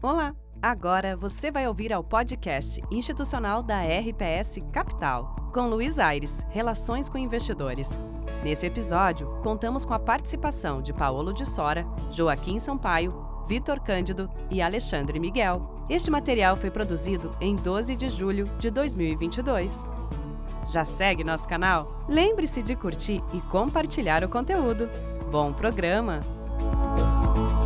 Olá! Agora você vai ouvir ao podcast institucional da RPS Capital, com Luiz Aires, Relações com Investidores. Nesse episódio, contamos com a participação de Paulo de Sora, Joaquim Sampaio, Vitor Cândido e Alexandre Miguel. Este material foi produzido em 12 de julho de 2022. Já segue nosso canal? Lembre-se de curtir e compartilhar o conteúdo. Bom programa!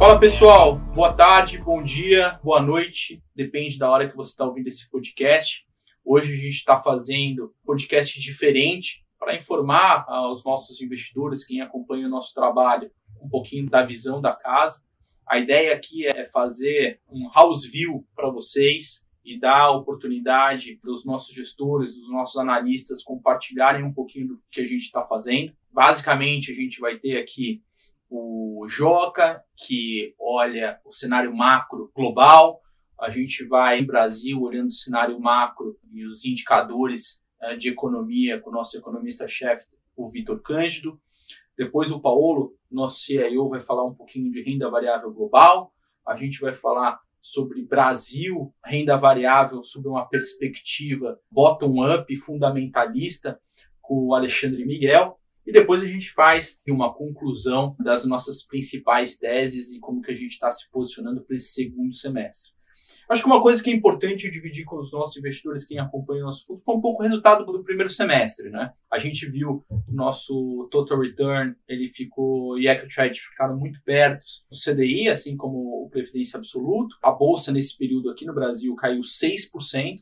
Fala pessoal, boa tarde, bom dia, boa noite, depende da hora que você está ouvindo esse podcast. Hoje a gente está fazendo podcast diferente para informar aos nossos investidores, quem acompanha o nosso trabalho, um pouquinho da visão da casa. A ideia aqui é fazer um house view para vocês e dar a oportunidade dos nossos gestores, dos nossos analistas compartilharem um pouquinho do que a gente está fazendo. Basicamente, a gente vai ter aqui o Joca, que olha o cenário macro global. A gente vai em Brasil olhando o cenário macro e os indicadores uh, de economia com o nosso economista-chefe, o Vitor Cândido. Depois o Paulo, nosso CIO, vai falar um pouquinho de renda variável global. A gente vai falar sobre Brasil, renda variável, sob uma perspectiva bottom-up fundamentalista, com o Alexandre Miguel. E depois a gente faz uma conclusão das nossas principais teses e como que a gente está se posicionando para esse segundo semestre. Acho que uma coisa que é importante dividir com os nossos investidores, quem acompanha o nosso fundo, foi um pouco o resultado do primeiro semestre, né? A gente viu o nosso total return, ele ficou e equity rate ficaram muito perto do CDI, assim como o previdência absoluto. A bolsa nesse período aqui no Brasil caiu 6%,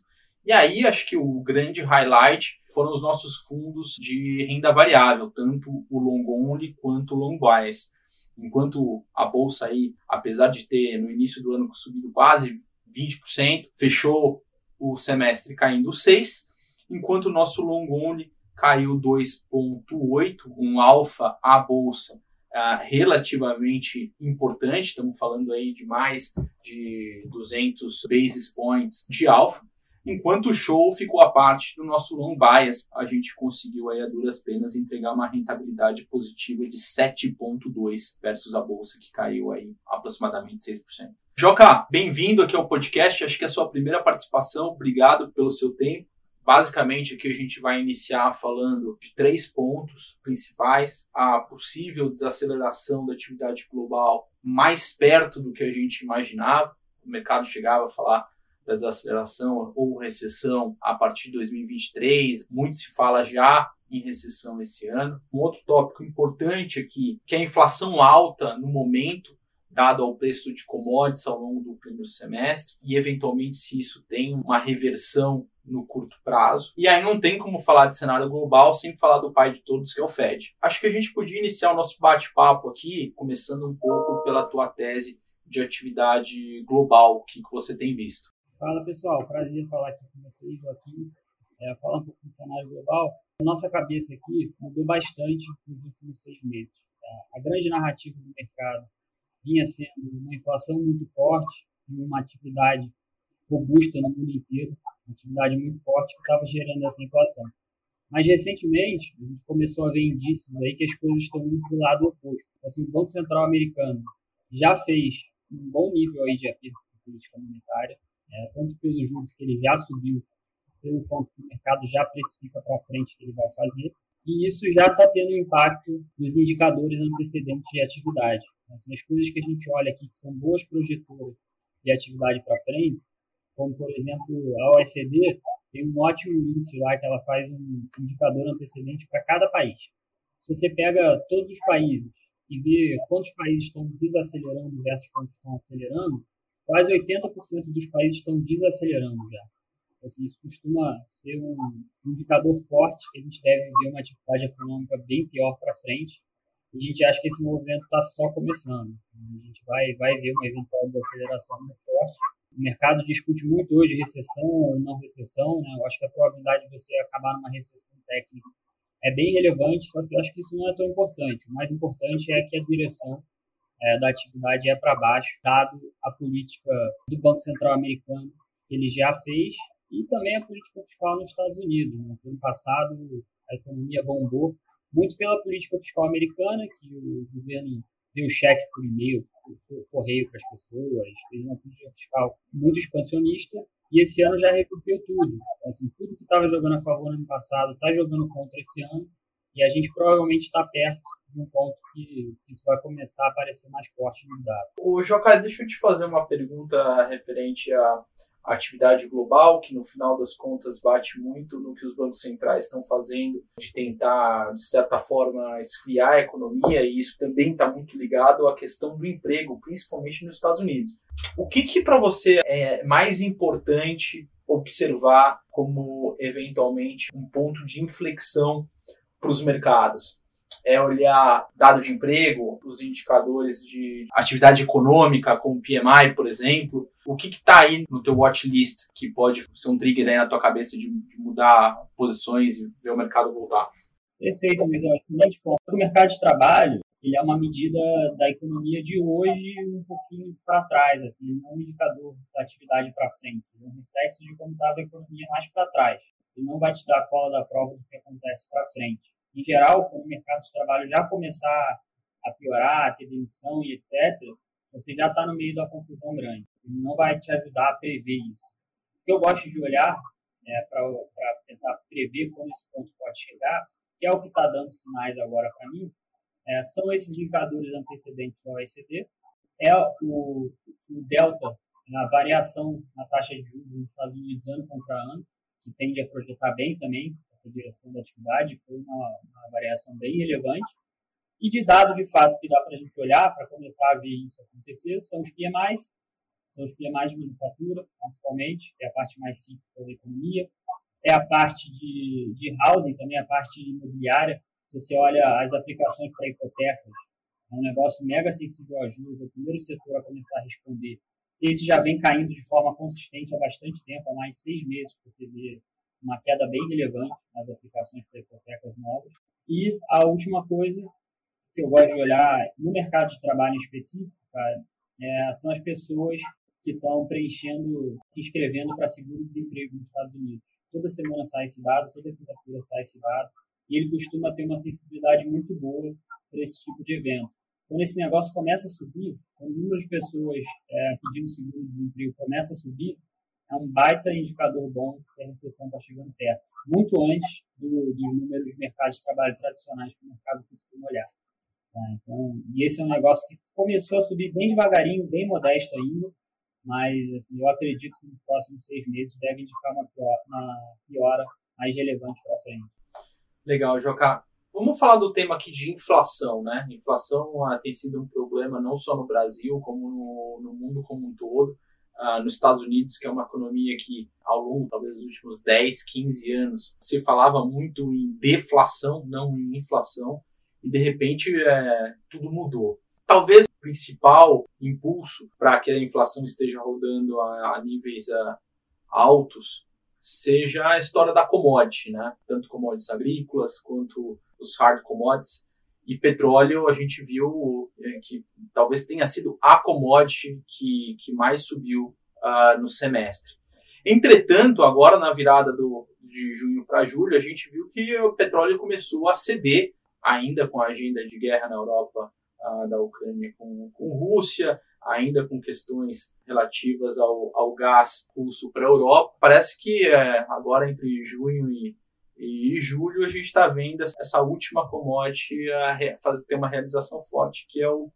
e aí, acho que o grande highlight foram os nossos fundos de renda variável, tanto o long only quanto o long bias. Enquanto a bolsa aí, apesar de ter no início do ano subido quase 20%, fechou o semestre caindo 6, enquanto o nosso long only caiu 2.8, um alfa à bolsa uh, relativamente importante, estamos falando aí de mais de 200 basis points de alfa. Enquanto o show ficou a parte do nosso long bias, a gente conseguiu aí a duras penas entregar uma rentabilidade positiva de 7.2 versus a bolsa que caiu aí aproximadamente 6%. Joca, bem-vindo aqui ao podcast. Acho que é a sua primeira participação. Obrigado pelo seu tempo. Basicamente, aqui a gente vai iniciar falando de três pontos principais: a possível desaceleração da atividade global mais perto do que a gente imaginava. O mercado chegava a falar da desaceleração ou recessão a partir de 2023. Muito se fala já em recessão esse ano. Um outro tópico importante aqui, que é a inflação alta no momento, dado ao preço de commodities ao longo do primeiro semestre, e eventualmente se isso tem uma reversão no curto prazo. E aí não tem como falar de cenário global sem falar do pai de todos, que é o Fed. Acho que a gente podia iniciar o nosso bate-papo aqui, começando um pouco pela tua tese de atividade global, o que, que você tem visto. Fala pessoal, prazer falar aqui com vocês, Joaquim. É, falar um pouco do cenário global. Nossa cabeça aqui mudou bastante nos últimos seis meses. É, a grande narrativa do mercado vinha sendo uma inflação muito forte e uma atividade robusta no mundo inteiro, uma atividade muito forte que estava gerando essa inflação. Mas recentemente a gente começou a ver indícios aí que as coisas estão indo para o lado oposto. Assim, o Banco Central americano já fez um bom nível aí de aperto de política monetária, é, tanto pelos juros que ele já subiu, pelo quanto o mercado já precifica para frente que ele vai fazer, e isso já está tendo impacto nos indicadores antecedentes de atividade. Então, assim, as coisas que a gente olha aqui que são boas projetoras de atividade para frente, como por exemplo a OECD, tem um ótimo índice lá que ela faz um indicador antecedente para cada país. Se você pega todos os países e vê quantos países estão desacelerando versus quantos estão acelerando, quase 80% dos países estão desacelerando já. Assim, isso costuma ser um indicador forte que a gente deve ver uma atividade econômica bem pior para frente. A gente acha que esse movimento está só começando. A gente vai, vai ver uma eventual desaceleração muito forte. O mercado discute muito hoje recessão ou não recessão. Né? Eu acho que a probabilidade de você acabar numa recessão técnica é bem relevante, só que eu acho que isso não é tão importante. O mais importante é que a direção é, da atividade é para baixo, dado a política do Banco Central americano que ele já fez e também a política fiscal nos Estados Unidos. Né? No ano passado, a economia bombou muito pela política fiscal americana, que o governo deu cheque por e-mail correio para as pessoas, fez uma política fiscal muito expansionista e esse ano já recuperou tudo. Então, assim, tudo que estava jogando a favor no ano passado está jogando contra esse ano e a gente provavelmente está perto um ponto que, que, isso vai começar a aparecer mais forte no dado. O Joca, deixa eu te fazer uma pergunta referente a atividade global, que no final das contas bate muito no que os bancos centrais estão fazendo, de tentar, de certa forma, esfriar a economia, e isso também está muito ligado à questão do emprego, principalmente nos Estados Unidos. O que, que para você é mais importante observar como, eventualmente, um ponto de inflexão para os mercados? É olhar dado de emprego, os indicadores de atividade econômica, como PMI, por exemplo. O que está aí no teu watch list que pode ser um trigger aí na tua cabeça de, de mudar posições e ver o mercado voltar? Perfeito, Luiz. Excelente ponto. O mercado de trabalho ele é uma medida da economia de hoje um pouquinho para trás, assim, não é um indicador da atividade para frente, é um reflexo de como estava a economia mais para trás. Ele não vai te dar a cola da prova do que acontece para frente em geral, quando o mercado de trabalho já começar a piorar, a ter demissão e etc., você já está no meio da confusão grande. Não vai te ajudar a prever isso. O que eu gosto de olhar é, para tentar prever quando esse ponto pode chegar, que é o que está dando sinais agora para mim, é, são esses indicadores antecedentes da OECD, é o, o delta, a variação na taxa de juros nos Estados Unidos ano contra ano, que tende a projetar bem também, essa direção da atividade, foi uma, uma variação bem relevante. E de dado, de fato, que dá para a gente olhar para começar a ver isso acontecer, são os PMIs, são os PMIs de manufatura, principalmente, é a parte mais simples da economia. É a parte de, de housing, também a parte imobiliária. Você olha as aplicações para hipotecas, é um negócio mega sensível a juros, é o primeiro setor a começar a responder. Esse já vem caindo de forma consistente há bastante tempo, há mais seis meses que você vê uma queda bem relevante nas aplicações para hipotecas novas. E a última coisa que eu gosto de olhar no mercado de trabalho em específico, cara, é, são as pessoas que estão preenchendo, se inscrevendo para seguro-desemprego nos Estados Unidos. Toda semana sai esse dado, toda quinta-feira sai esse dado, e ele costuma ter uma sensibilidade muito boa para esse tipo de evento. Quando esse negócio começa a subir, quando o número de pessoas é, pedindo seguro-desemprego começa a subir, é um baita indicador bom que a recessão está chegando perto, muito antes do, dos números de mercados de trabalho tradicionais que o mercado costuma olhar. Tá? Então, e esse é um negócio que começou a subir bem devagarinho, bem modesto ainda, mas assim, eu acredito que nos próximos seis meses deve indicar uma, pior, uma piora mais relevante para frente. Legal, Joca. Vamos falar do tema aqui de inflação, né? Inflação ah, tem sido um problema não só no Brasil, como no, no mundo como um todo uh, nos Estados Unidos, que é uma economia que, ao longo, talvez, dos últimos 10, 15 anos, se falava muito em deflação, não em inflação, e de repente é, tudo mudou. Talvez o principal impulso para que a inflação esteja rodando a, a níveis uh, altos seja a história da commodity, né? Tanto commodities agrícolas quanto os hard commodities. E petróleo, a gente viu é, que talvez tenha sido a commodity que, que mais subiu uh, no semestre. Entretanto, agora na virada do, de junho para julho, a gente viu que o petróleo começou a ceder, ainda com a agenda de guerra na Europa uh, da Ucrânia com, com Rússia, ainda com questões relativas ao, ao gás russo para a Europa. Parece que é, agora entre junho e e em julho a gente está vendo essa última commodity a fazer, ter uma realização forte, que é o,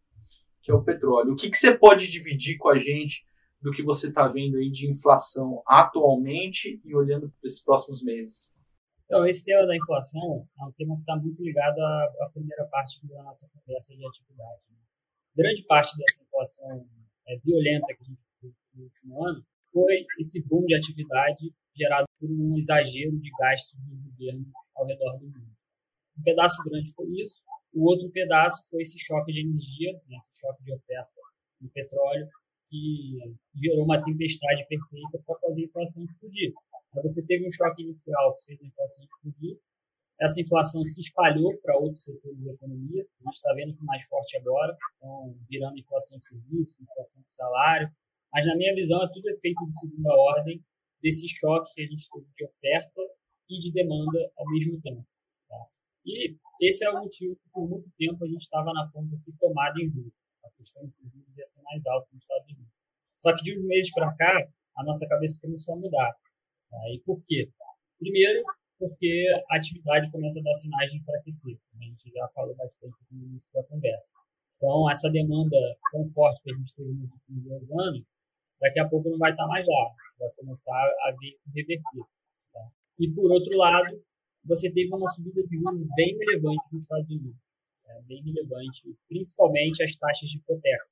que é o petróleo. O que, que você pode dividir com a gente do que você está vendo aí de inflação atualmente e olhando para esses próximos meses? Então, esse tema da inflação é um tema que está muito ligado à, à, primeira parte da nossa conversa de atividade. Né? Grande parte dessa inflação é, violenta que a gente teve no último ano foi esse boom de atividade gerado por um exagero de gastos dos governos ao redor do mundo. Um pedaço grande foi isso, o outro pedaço foi esse choque de energia, né, esse choque de oferta do petróleo, que gerou uma tempestade perfeita para fazer a inflação explodir. Então, você teve um choque inicial que fez a inflação explodir, essa inflação se espalhou para outros setores da economia, a gente está vendo que mais forte agora, então virando inflação de serviços, inflação de salário, mas na minha visão é tudo efeito de segunda ordem desse choque que a gente teve de oferta e de demanda ao mesmo tempo. Tá? E esse é o motivo que por muito tempo a gente estava na ponta de tomada em juros. apostando que os juros ia ser mais alto nos Estados Unidos. Só que de uns meses para cá, a nossa cabeça começou a mudar. Tá? E por quê? Primeiro, porque a atividade começa a dar sinais de enfraquecer. A gente já falou bastante no início da conversa. Então, essa demanda tão forte que a gente teve nos últimos dois anos, daqui a pouco não vai estar mais lá. Vai começar a ver reverter. Tá? E, por outro lado, você teve uma subida de juros bem relevante nos Estados Unidos. É, bem relevante, principalmente as taxas de hipoteca.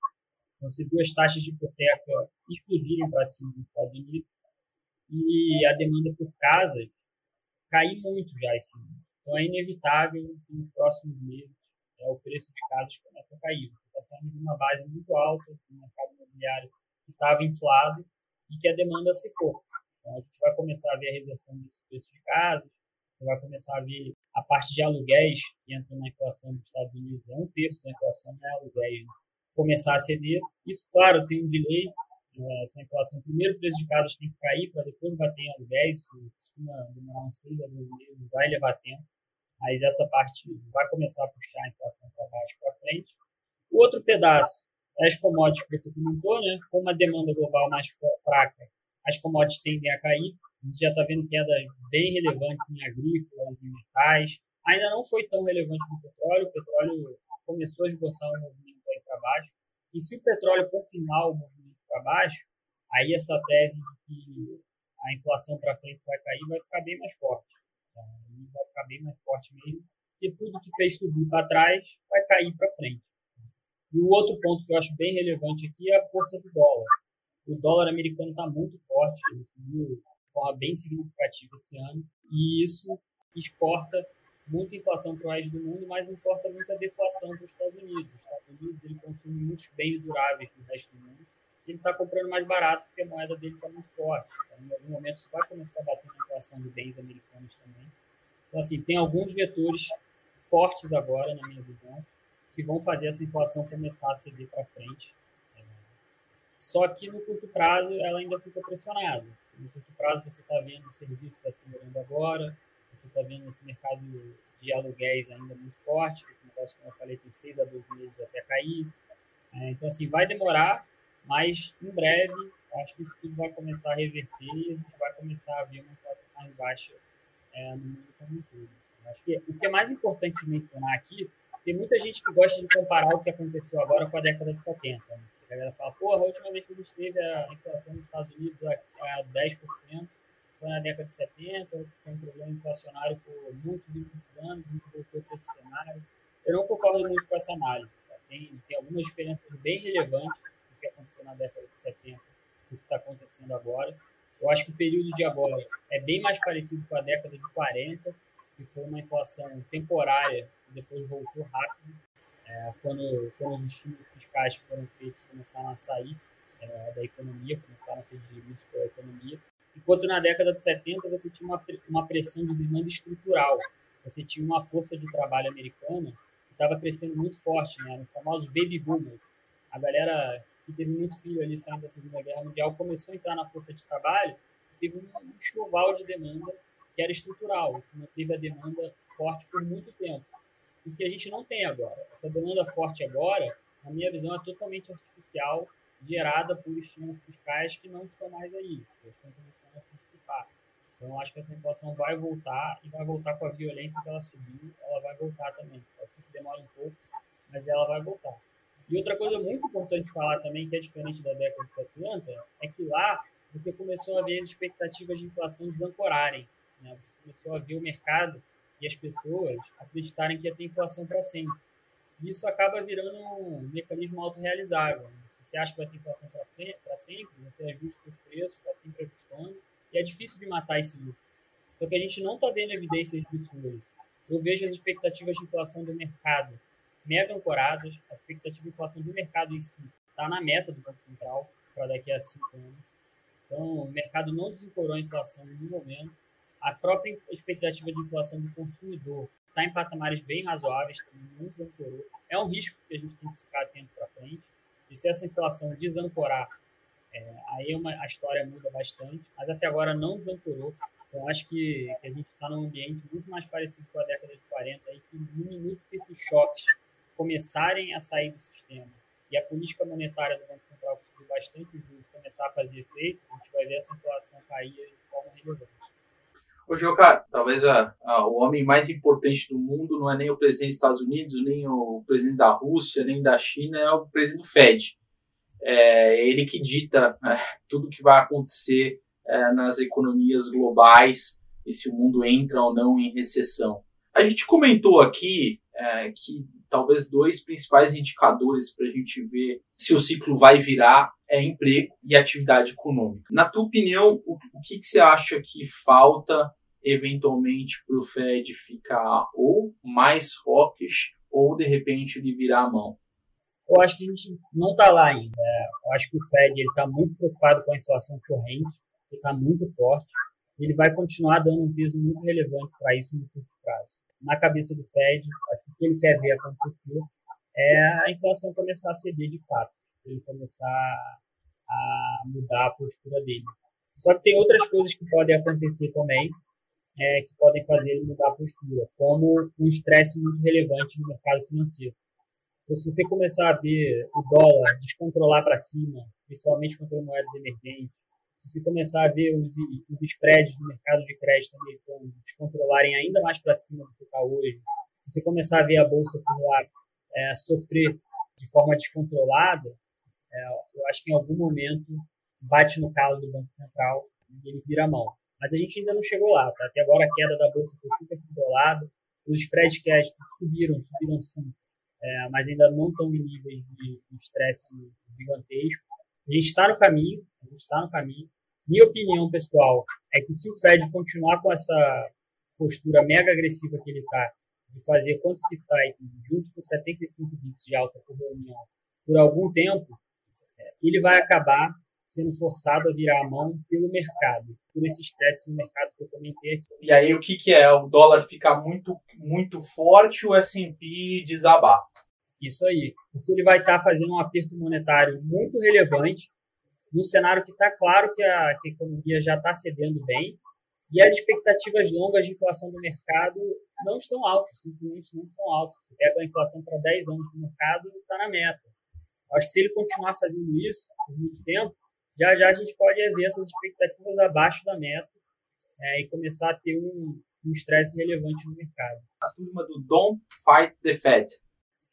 Então, você viu as taxas de hipoteca explodirem para cima nos Estados Unidos e a demanda por casas cair muito já esse ano. Então é inevitável que nos próximos meses é, o preço de casas comece a cair. Você está saindo de uma base muito alta do mercado imobiliário que estava inflado e que a demanda secou. Então a gente vai começar a ver a reversão desse preço de casas, você vai começar a ver a parte de aluguéis que entra na inflação dos Estados Unidos, é um terço da inflação é aluguéis, né? começar a ceder. Isso, claro, tem um delay, é, essa inflação, primeiro o preço de casas tem que cair para depois bater em aluguéis, isso costuma demorar uns 6 a 12 meses, vai levar tempo, mas essa parte vai começar a puxar a inflação para baixo para frente. O outro pedaço as commodities que você comentou, né? com uma demanda global mais fraca, as commodities tendem a cair, a gente já está vendo quedas bem relevantes em agrícolas, em metais, ainda não foi tão relevante no petróleo, o petróleo começou a esboçar um movimento aí para baixo, e se o petróleo confirmar o movimento para baixo, aí essa tese de que a inflação para frente vai cair vai ficar bem mais forte. Então, vai ficar bem mais forte mesmo, porque tudo que fez subir para trás vai cair para frente. E o outro ponto que eu acho bem relevante aqui é a força do dólar. O dólar americano está muito forte, ele subiu de forma bem significativa esse ano, e isso exporta muita inflação para o resto do mundo, mas importa muita deflação para os Estados Unidos. Os Estados Unidos ele consome muitos bens duráveis do resto do mundo, ele está comprando mais barato porque a moeda dele está muito forte. Então, em algum momento isso vai começar a bater na inflação de bens americanos também. Então, assim, tem alguns vetores fortes agora, na minha visão, que vão fazer essa inflação começar a ceder para frente. Só que no curto prazo ela ainda fica pressionada. No curto prazo você está vendo o serviço acelerando agora, você está vendo esse mercado de aluguéis ainda muito forte, esse negócio, como eu falei, tem 6 a 12 meses até cair. É, então, assim, vai demorar, mas, em breve, acho que isso tudo vai começar a reverter e a gente vai começar a ver uma inflação mais baixa é, no mundo como um todo. Assim. Acho que o que é mais importante mencionar aqui, tem muita gente que gosta de comparar o que aconteceu agora com a década de 70. Né? A galera fala, porra, a última vez que a gente teve a inflação nos Estados Unidos a 10%, foi na década de 70, foi um problema inflacionário por muitos e muitos anos, a gente voltou para esse cenário. Eu não concordo muito com essa análise. Tá? Tem, tem algumas diferenças bem relevantes que aconteceu na década de 70 do que está acontecendo agora. Eu acho que o período de agora é bem mais parecido com a década de 40, que foi uma inflação temporária depois voltou rápido, é, quando, quando os estímulos fiscais foram feitos começaram a sair é, da economia, começaram a ser distribuídos pela economia. Enquanto na década de 70 você tinha uma, uma pressão de demanda estrutural, você tinha uma força de trabalho americana que estava crescendo muito forte, né? os famosos baby boomers. A galera que teve muito filho ali saindo da Segunda Guerra Mundial, começou a entrar na força de trabalho, teve um enxoval de demanda que era estrutural, que manteve a demanda forte por muito tempo. O que a gente não tem agora. Essa demanda forte agora, na minha visão, é totalmente artificial, gerada por estímulos fiscais que não estão mais aí, eles estão começando a se dissipar. Então, acho que essa inflação vai voltar e vai voltar com a violência que ela subiu, ela vai voltar também. Pode ser que demore um pouco, mas ela vai voltar. E outra coisa muito importante falar também, que é diferente da década de 70, é que lá você começou a ver as expectativas de inflação desancorarem. Né? Você começou a ver o mercado e as pessoas acreditarem que ia ter inflação para sempre. Isso acaba virando um mecanismo autorrealizável. Né? Se você acha que vai ter inflação para sempre, você ajusta os preços, está sempre ajustando, e é difícil de matar esse lucro. Só que a gente não está vendo evidências disso hoje. Eu vejo as expectativas de inflação do mercado mega ancoradas, a expectativa de inflação do mercado em si está na meta do Banco Central para daqui a cinco anos. Então, o mercado não desencorou a inflação no momento. A própria expectativa de inflação do consumidor está em patamares bem razoáveis, também não desancorou. É um risco que a gente tem que ficar atento para frente. E se essa inflação desancorar, é, aí é uma, a história muda bastante, mas até agora não desancorou. Então, acho que, que a gente está num ambiente muito mais parecido com a década de 40, aí, que no minuto que esses choques começarem a sair do sistema e a política monetária do Banco Central, que subiu bastante os juros, começar a fazer efeito, a gente vai ver essa inflação cair de forma relevante. Ô, Jocar, talvez a, a, o homem mais importante do mundo não é nem o presidente dos Estados Unidos, nem o presidente da Rússia, nem da China, é o presidente do Fed. É ele que dita é, tudo que vai acontecer é, nas economias globais e se o mundo entra ou não em recessão. A gente comentou aqui é, que talvez dois principais indicadores para a gente ver se o ciclo vai virar é emprego e atividade econômica. Na tua opinião, o, o que, que você acha que falta eventualmente para o Fed ficar ou mais hawkish ou de repente ele virar a mão? Eu acho que a gente não está lá ainda. Eu acho que o Fed está muito preocupado com a inflação corrente, que está muito forte. Ele vai continuar dando um peso muito relevante para isso no curto prazo. Na cabeça do Fed, acho que o que ele quer ver acontecer é a inflação começar a ceder de fato, ele começar a mudar a postura dele. Só que tem outras coisas que podem acontecer também, é, que podem fazer ele mudar a postura, como um estresse muito relevante no mercado financeiro. Então, se você começar a ver o dólar descontrolar para cima, principalmente contra moedas emergentes, se você começar a ver os, os spreads do mercado de crédito americano descontrolarem ainda mais para cima do que está hoje, se você começar a ver a bolsa por lá é, sofrer de forma descontrolada, é, eu acho que em algum momento bate no calo do Banco Central e ele vira mão. Mas a gente ainda não chegou lá. Tá? Até agora a queda da bolsa foi super controlada, os spreads crédito subiram, subiram sim, é, mas ainda não estão em níveis de estresse gigantesco. A gente está no caminho, a gente está no caminho. Minha opinião pessoal é que se o Fed continuar com essa postura mega agressiva que ele está, de fazer quantitative tightening junto com 75 bits de alta por reunião por algum tempo, é, ele vai acabar sendo forçado a virar a mão pelo mercado, por esse estresse no mercado que eu comentei aqui. E aí o que, que é? O dólar ficar muito, muito forte, o S&P desabar? Isso aí, porque ele vai estar tá fazendo um aperto monetário muito relevante, num cenário que está claro que a, que a economia já está cedendo bem, e as expectativas longas de inflação do mercado não estão altas, simplesmente não estão altas. Você pega a inflação para 10 anos no mercado e está na meta. Acho que se ele continuar fazendo isso por muito tempo, já já a gente pode ver essas expectativas abaixo da meta é, e começar a ter um estresse relevante no mercado. A turma do Don't Fight the Fed.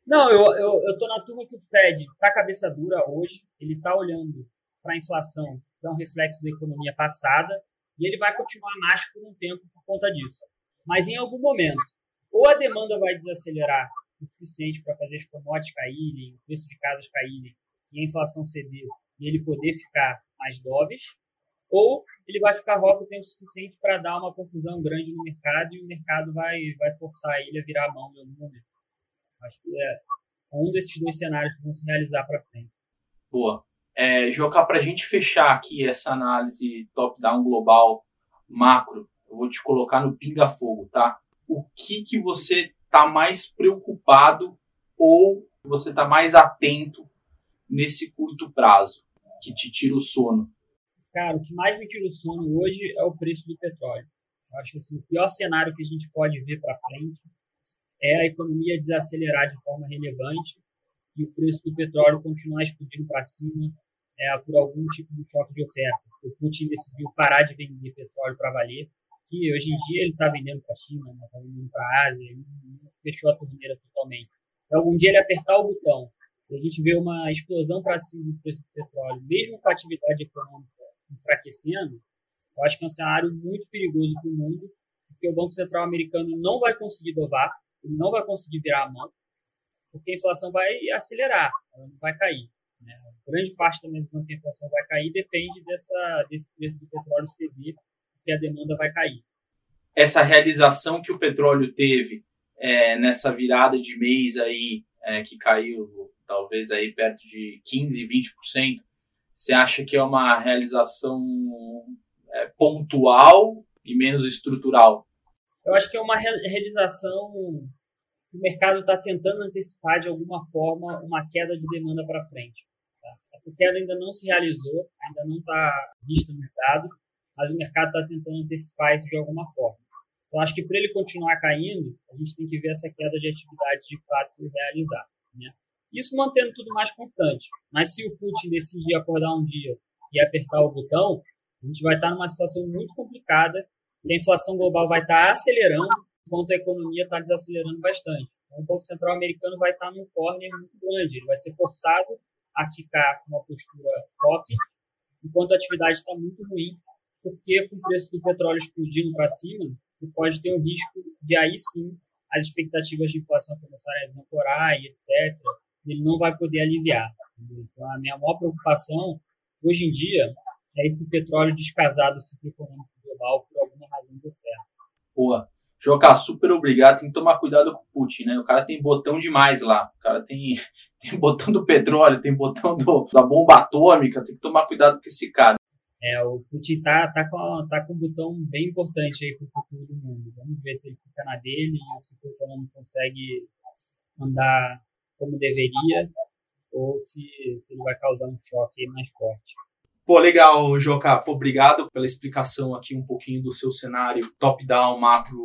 Não, eu, eu, eu tô na turma que o Fed tá cabeça dura hoje, ele está olhando para a inflação, que é um reflexo da economia passada, e ele vai continuar macho por um tempo por conta disso. Mas em algum momento, ou a demanda vai desacelerar o suficiente para fazer as commodities caírem, o preço de casas caírem e a inflação ceder e ele poder ficar mais doves, ou ele vai ficar rock o tempo suficiente para dar uma confusão grande no mercado e o mercado vai, vai forçar ele a virar a mão em algum momento. Acho que é um desses dois cenários que vão se realizar para frente. Boa. É, Joca, para a gente fechar aqui essa análise top-down global macro, eu vou te colocar no pinga-fogo, tá? O que, que você está mais preocupado ou você está mais atento nesse curto prazo? Que te tira o sono? Cara, o que mais me tira o sono hoje é o preço do petróleo. Eu acho que assim, o pior cenário que a gente pode ver para frente é a economia desacelerar de forma relevante e o preço do petróleo continuar explodindo para cima é, por algum tipo de choque de oferta. O Putin decidiu parar de vender petróleo para valer, que hoje em dia ele está vendendo para a China, está vendendo para a Ásia, ele fechou a torneira totalmente. Se algum dia ele apertar o botão a gente vê uma explosão para cima do preço do petróleo, mesmo com a atividade econômica enfraquecendo, eu acho que é um cenário muito perigoso para o mundo, porque o Banco Central americano não vai conseguir dovar, ele não vai conseguir virar a mão, porque a inflação vai acelerar, ela não vai cair. Né? Grande parte da visão que a inflação vai cair depende dessa, desse preço do petróleo ceder, porque a demanda vai cair. Essa realização que o petróleo teve é, nessa virada de mês aí, é, que caiu talvez aí perto de 15, 20%, você acha que é uma realização é, pontual e menos estrutural? Eu acho que é uma realização que o mercado está tentando antecipar de alguma forma uma queda de demanda para frente. Tá? Essa queda ainda não se realizou, ainda não está vista nos dados, mas o mercado está tentando antecipar isso de alguma forma. Então, acho que para ele continuar caindo, a gente tem que ver essa queda de atividade de fato realizar. Né? Isso mantendo tudo mais constante. Mas se o Putin decidir acordar um dia e apertar o botão, a gente vai estar numa situação muito complicada a inflação global vai estar acelerando, enquanto a economia está desacelerando bastante. Então, o Banco Central americano vai estar num corner muito grande, ele vai ser forçado a ficar com uma postura forte, enquanto a atividade está muito ruim, porque com o preço do petróleo explodindo para cima, você pode ter o risco de aí sim as expectativas de inflação começarem a desancorar e etc. Ele não vai poder aliviar. Então, a minha maior preocupação hoje em dia é esse petróleo descasado ciclo econômico global por alguma razão de oferta. Boa. Joca, super obrigado. Tem que tomar cuidado com o Putin, né? O cara tem botão demais lá. O cara tem, tem botão do petróleo, tem botão do, da bomba atômica. Tem que tomar cuidado com esse cara. É, o Putin tá, tá, com, tá com um botão bem importante aí para o futuro do mundo. Vamos ver se ele fica na dele e se o econômico consegue andar como deveria ou se, se ele vai causar um choque mais forte. Pô, legal, Joca. Pô, obrigado pela explicação aqui um pouquinho do seu cenário top-down, macro,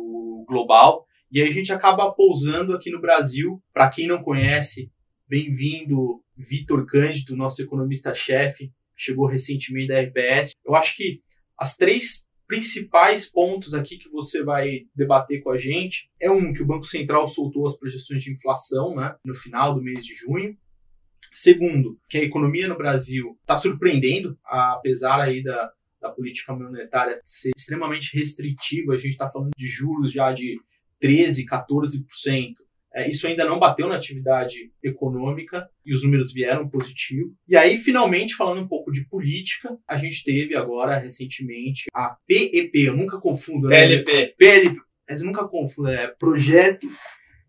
global. E aí a gente acaba pousando aqui no Brasil. Para quem não conhece, bem-vindo, Vitor Cândido, nosso economista-chefe chegou recentemente da RPS. Eu acho que as três principais pontos aqui que você vai debater com a gente é um que o Banco Central soltou as projeções de inflação, né, no final do mês de junho. Segundo, que a economia no Brasil está surpreendendo, apesar aí da, da política monetária ser extremamente restritiva, a gente está falando de juros já de 13, 14%. É, isso ainda não bateu na atividade econômica e os números vieram positivos. E aí, finalmente, falando um pouco de política, a gente teve agora, recentemente, a PEP, eu nunca confundo, né? PLP. PLP, mas eu nunca confundo, é Projeto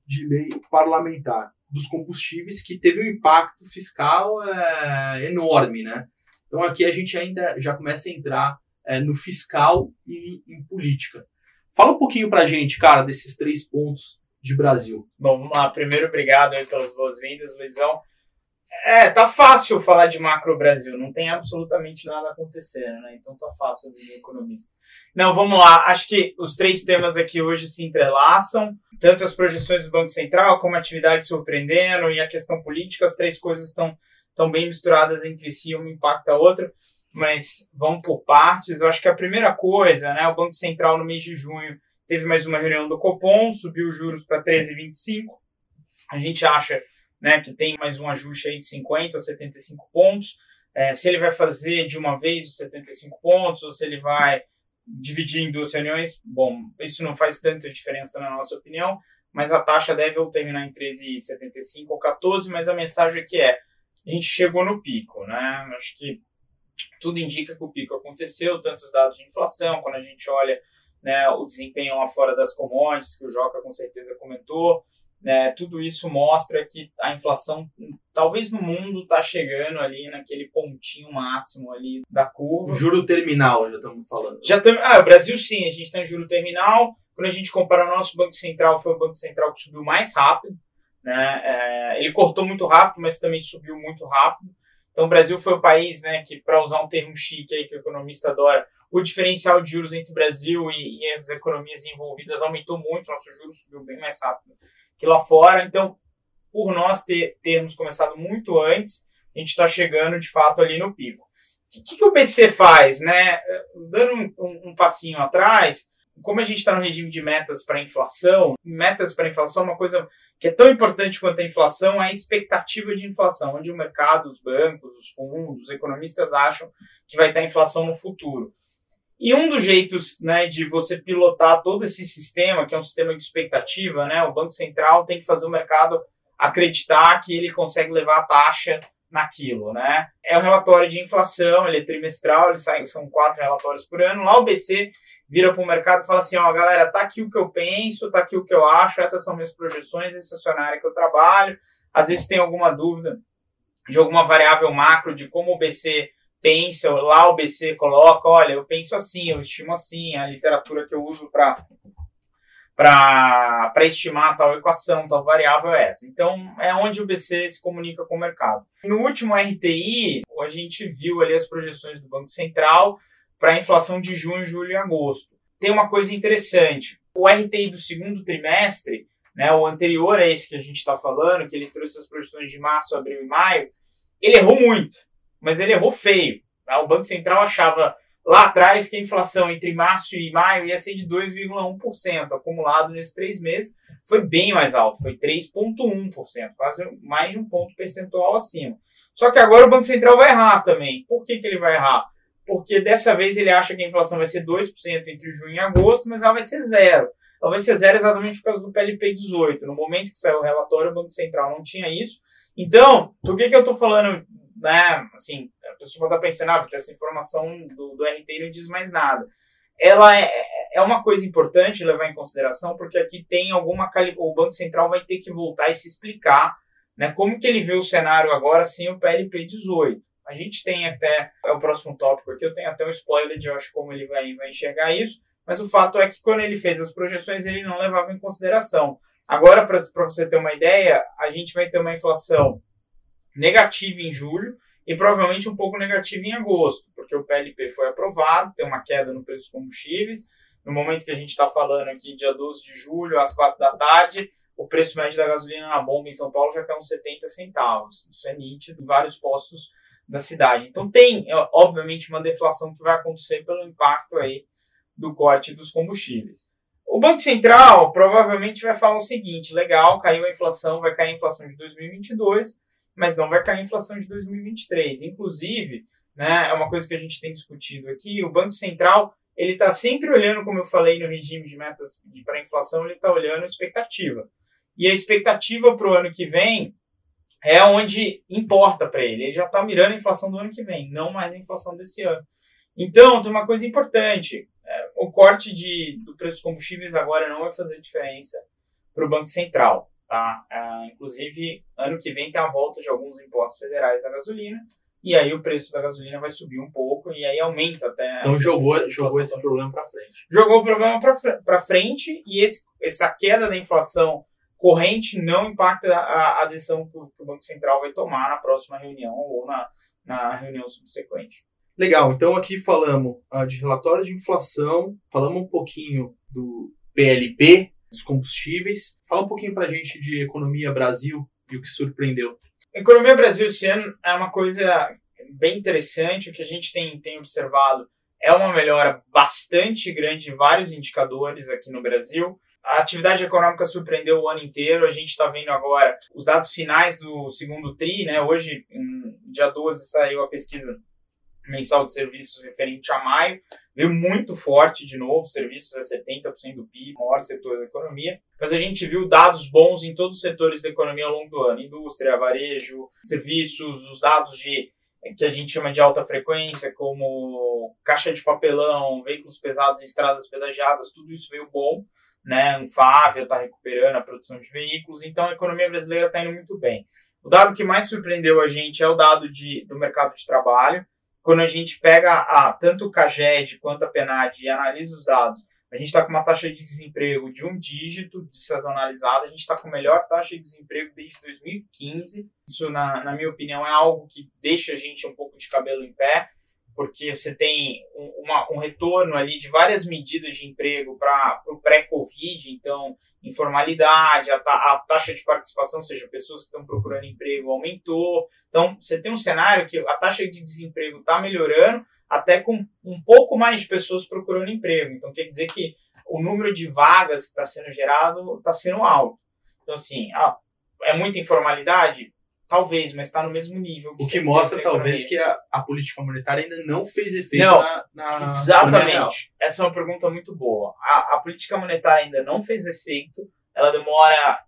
de Lei Parlamentar dos Combustíveis, que teve um impacto fiscal é, enorme, né? Então aqui a gente ainda já começa a entrar é, no fiscal e em política. Fala um pouquinho pra gente, cara, desses três pontos de Brasil. Bom, vamos lá. Primeiro, obrigado aí pelas boas-vindas, Luizão. É, tá fácil falar de macro Brasil, não tem absolutamente nada acontecendo, né? Então tá fácil de economista. Não, vamos lá. Acho que os três temas aqui hoje se entrelaçam, tanto as projeções do Banco Central, como a atividade surpreendendo e a questão política, as três coisas estão tão bem misturadas entre si, uma impacta a outra, mas vamos por partes. Eu acho que a primeira coisa, né, o Banco Central no mês de junho Teve mais uma reunião do Copom, subiu os juros para 13,25. A gente acha né, que tem mais um ajuste aí de 50 ou 75 pontos. É, se ele vai fazer de uma vez os 75 pontos ou se ele vai dividir em duas reuniões, bom, isso não faz tanta diferença na nossa opinião, mas a taxa deve ou terminar em 13,75 ou 14, mas a mensagem aqui é, a gente chegou no pico, né? Acho que tudo indica que o pico aconteceu, tanto os dados de inflação, quando a gente olha né, o desempenho lá fora das commodities, que o Joca com certeza comentou. Né, tudo isso mostra que a inflação, talvez no mundo, está chegando ali naquele pontinho máximo ali da curva. Juro terminal, já estamos falando. Já tam, ah, o Brasil sim, a gente está em juro terminal. Quando a gente compara o nosso Banco Central, foi o Banco Central que subiu mais rápido. Né? É, ele cortou muito rápido, mas também subiu muito rápido. Então o Brasil foi o país né, que, para usar um termo chique aí que o economista adora, o diferencial de juros entre o Brasil e, e as economias envolvidas aumentou muito, nosso juros subiu bem mais rápido que lá fora. Então, por nós ter, termos começado muito antes, a gente está chegando de fato ali no pico. O que, que, o BC faz? Né? Dando um, um, um passinho atrás, como a gente está no regime de metas para inflação, metas para inflação é uma coisa que é tão importante quanto a inflação, é a expectativa de inflação, onde o mercado, os bancos, os fundos, os economistas acham que vai estar inflação no futuro. E um dos jeitos né, de você pilotar todo esse sistema, que é um sistema de expectativa, né, o Banco Central tem que fazer o mercado acreditar que ele consegue levar a taxa naquilo. Né? É o relatório de inflação, ele é trimestral, ele sai, são quatro relatórios por ano. Lá o BC vira para o mercado e fala assim: ó, galera, tá aqui o que eu penso, tá aqui o que eu acho, essas são minhas projeções, esse é o cenário que eu trabalho. Às vezes tem alguma dúvida de alguma variável macro de como o BC pensa, lá o BC coloca, olha, eu penso assim, eu estimo assim, a literatura que eu uso para para estimar tal equação, tal variável é essa. Então, é onde o BC se comunica com o mercado. No último RTI, a gente viu ali as projeções do Banco Central para a inflação de junho, julho e agosto. Tem uma coisa interessante. O RTI do segundo trimestre né, o anterior a esse que a gente está falando, que ele trouxe as projeções de março, abril e maio, ele errou muito, mas ele errou feio. Né? O Banco Central achava lá atrás que a inflação entre março e maio ia ser de 2,1%, acumulado nesses três meses, foi bem mais alto, foi 3,1%, quase mais de um ponto percentual acima. Só que agora o Banco Central vai errar também. Por que, que ele vai errar? Porque dessa vez ele acha que a inflação vai ser 2% entre junho e agosto, mas ela vai ser zero. Ela vai ser zero exatamente por causa do PLP 18. No momento que saiu o relatório, o Banco Central não tinha isso. Então, por que, que eu estou falando, né, assim, a pessoa está pensando, ah, essa informação do, do RT não diz mais nada. Ela é, é uma coisa importante levar em consideração, porque aqui tem alguma. O Banco Central vai ter que voltar e se explicar né, como que ele vê o cenário agora sem o PLP 18. A gente tem até, é o próximo tópico aqui, eu tenho até um spoiler de eu acho como ele vai, vai enxergar isso, mas o fato é que quando ele fez as projeções, ele não levava em consideração. Agora, para você ter uma ideia, a gente vai ter uma inflação negativa em julho e provavelmente um pouco negativa em agosto, porque o PLP foi aprovado, tem uma queda no preço dos combustíveis. No momento que a gente está falando aqui, dia 12 de julho, às 4 da tarde, o preço médio da gasolina na bomba em São Paulo já caiu uns 70 centavos. Isso é nítido em vários postos da cidade. Então tem, obviamente, uma deflação que vai acontecer pelo impacto aí do corte dos combustíveis. O Banco Central provavelmente vai falar o seguinte: legal, caiu a inflação, vai cair a inflação de 2022, mas não vai cair a inflação de 2023. Inclusive, né, é uma coisa que a gente tem discutido aqui: o Banco Central ele está sempre olhando, como eu falei no regime de metas para inflação, ele está olhando a expectativa. E a expectativa para o ano que vem é onde importa para ele. Ele já está mirando a inflação do ano que vem, não mais a inflação desse ano. Então, tem uma coisa importante: é, o corte de, do preço dos combustíveis agora não vai fazer diferença para o Banco Central. Tá? É, inclusive, ano que vem tem a volta de alguns impostos federais da gasolina, e aí o preço da gasolina vai subir um pouco, e aí aumenta até. Então, jogou, jogou esse problema para frente. Jogou o problema para frente, e esse, essa queda da inflação corrente não impacta a, a decisão que o, que o Banco Central vai tomar na próxima reunião ou na, na reunião subsequente. Legal, então aqui falamos uh, de relatório de inflação, falamos um pouquinho do PLP, dos combustíveis. Fala um pouquinho para a gente de economia Brasil e o que surpreendeu. economia Brasil esse ano é uma coisa bem interessante, o que a gente tem, tem observado é uma melhora bastante grande em vários indicadores aqui no Brasil. A atividade econômica surpreendeu o ano inteiro. A gente está vendo agora os dados finais do segundo TRI, né? Hoje, dia 12, saiu a pesquisa mensal de serviços referente a maio, veio muito forte de novo, serviços é 70% do PIB, maior setor da economia, mas a gente viu dados bons em todos os setores da economia ao longo do ano, indústria, varejo, serviços, os dados de que a gente chama de alta frequência, como caixa de papelão, veículos pesados em estradas pedagiadas, tudo isso veio bom, né? O Fávia está recuperando a produção de veículos, então a economia brasileira está indo muito bem. O dado que mais surpreendeu a gente é o dado de, do mercado de trabalho, quando a gente pega a, tanto o CAGED quanto a PENAD e analisa os dados, a gente está com uma taxa de desemprego de um dígito sazonalizada, a gente está com a melhor taxa de desemprego desde 2015. Isso, na, na minha opinião, é algo que deixa a gente um pouco de cabelo em pé porque você tem um, uma, um retorno ali de várias medidas de emprego para o pré-Covid, então informalidade, a, ta, a, taxa de participação, ou seja, pessoas que estão procurando emprego aumentou. Então você tem um cenário que a taxa de desemprego está melhorando, até com um pouco mais de pessoas procurando emprego. Então quer dizer que o número de vagas que está sendo gerado está sendo alto. Então assim, ah, é muita informalidade? Talvez, mas está no mesmo nível. Que o que mostra, talvez, que a, a, política monetária ainda não fez efeito não, na, na Exatamente. Essa é uma pergunta muito boa. A, a, política monetária ainda não fez efeito. Ela demora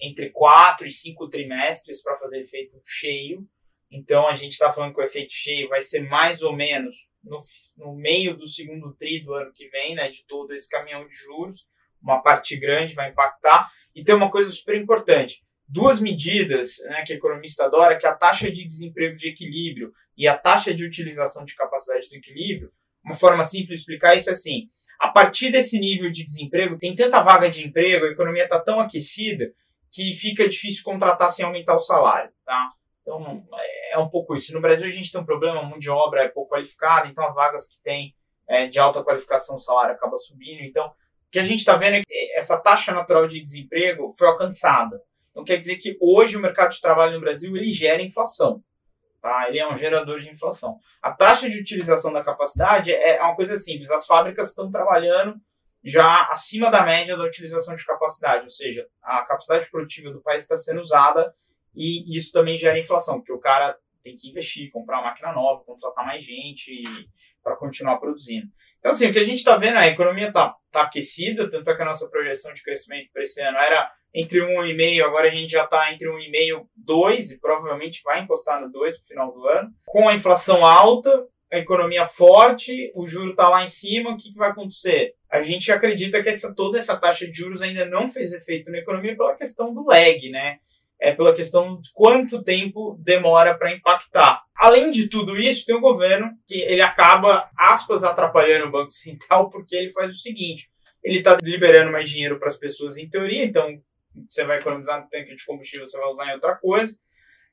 entre quatro e cinco trimestres para fazer efeito cheio. Então, a gente está falando que o efeito cheio vai ser mais ou menos no, no meio do segundo tri do ano que vem, né, de todo esse caminhão de juros. Uma parte grande vai impactar. E tem uma coisa super importante duas medidas né, que a economista adora, que é a taxa de desemprego de equilíbrio e a taxa de utilização de capacidade do equilíbrio. Uma forma simples de explicar isso é assim: a partir desse nível de desemprego, tem tanta vaga de emprego, a economia está tão aquecida que fica difícil contratar sem aumentar o salário, tá? Então é, é um pouco isso. No Brasil a gente tem um problema, mão de obra é pouco qualificada, então as vagas que tem é, de alta qualificação o salário acaba subindo. Então o que a gente está vendo é que essa taxa natural de desemprego foi alcançada. Então quer dizer que hoje o mercado de trabalho no Brasil ele gera inflação. Tá? Ele é um gerador de inflação. A taxa de utilização da capacidade é uma coisa simples. As fábricas estão trabalhando já acima da média da utilização de capacidade, ou seja, a capacidade produtiva do país está sendo usada e isso também gera inflação, porque o cara tem que investir, comprar uma máquina nova, contratar mais gente para continuar produzindo. Então, assim, o que a gente está vendo é a economia está tá aquecida, tanto é que a nossa projeção de crescimento para esse ano era entre 1,5, agora a gente já está entre 1,5 e 2, e provavelmente vai encostar no 2 para final do ano. Com a inflação alta, a economia forte, o juro está lá em cima, o que, que vai acontecer? A gente acredita que essa, toda essa taxa de juros ainda não fez efeito na economia pela questão do lag, né? É pela questão de quanto tempo demora para impactar. Além de tudo isso, tem o governo que ele acaba, aspas, atrapalhando o Banco Central, porque ele faz o seguinte: ele está liberando mais dinheiro para as pessoas em teoria, então você vai economizar no tanque de combustível, você vai usar em outra coisa.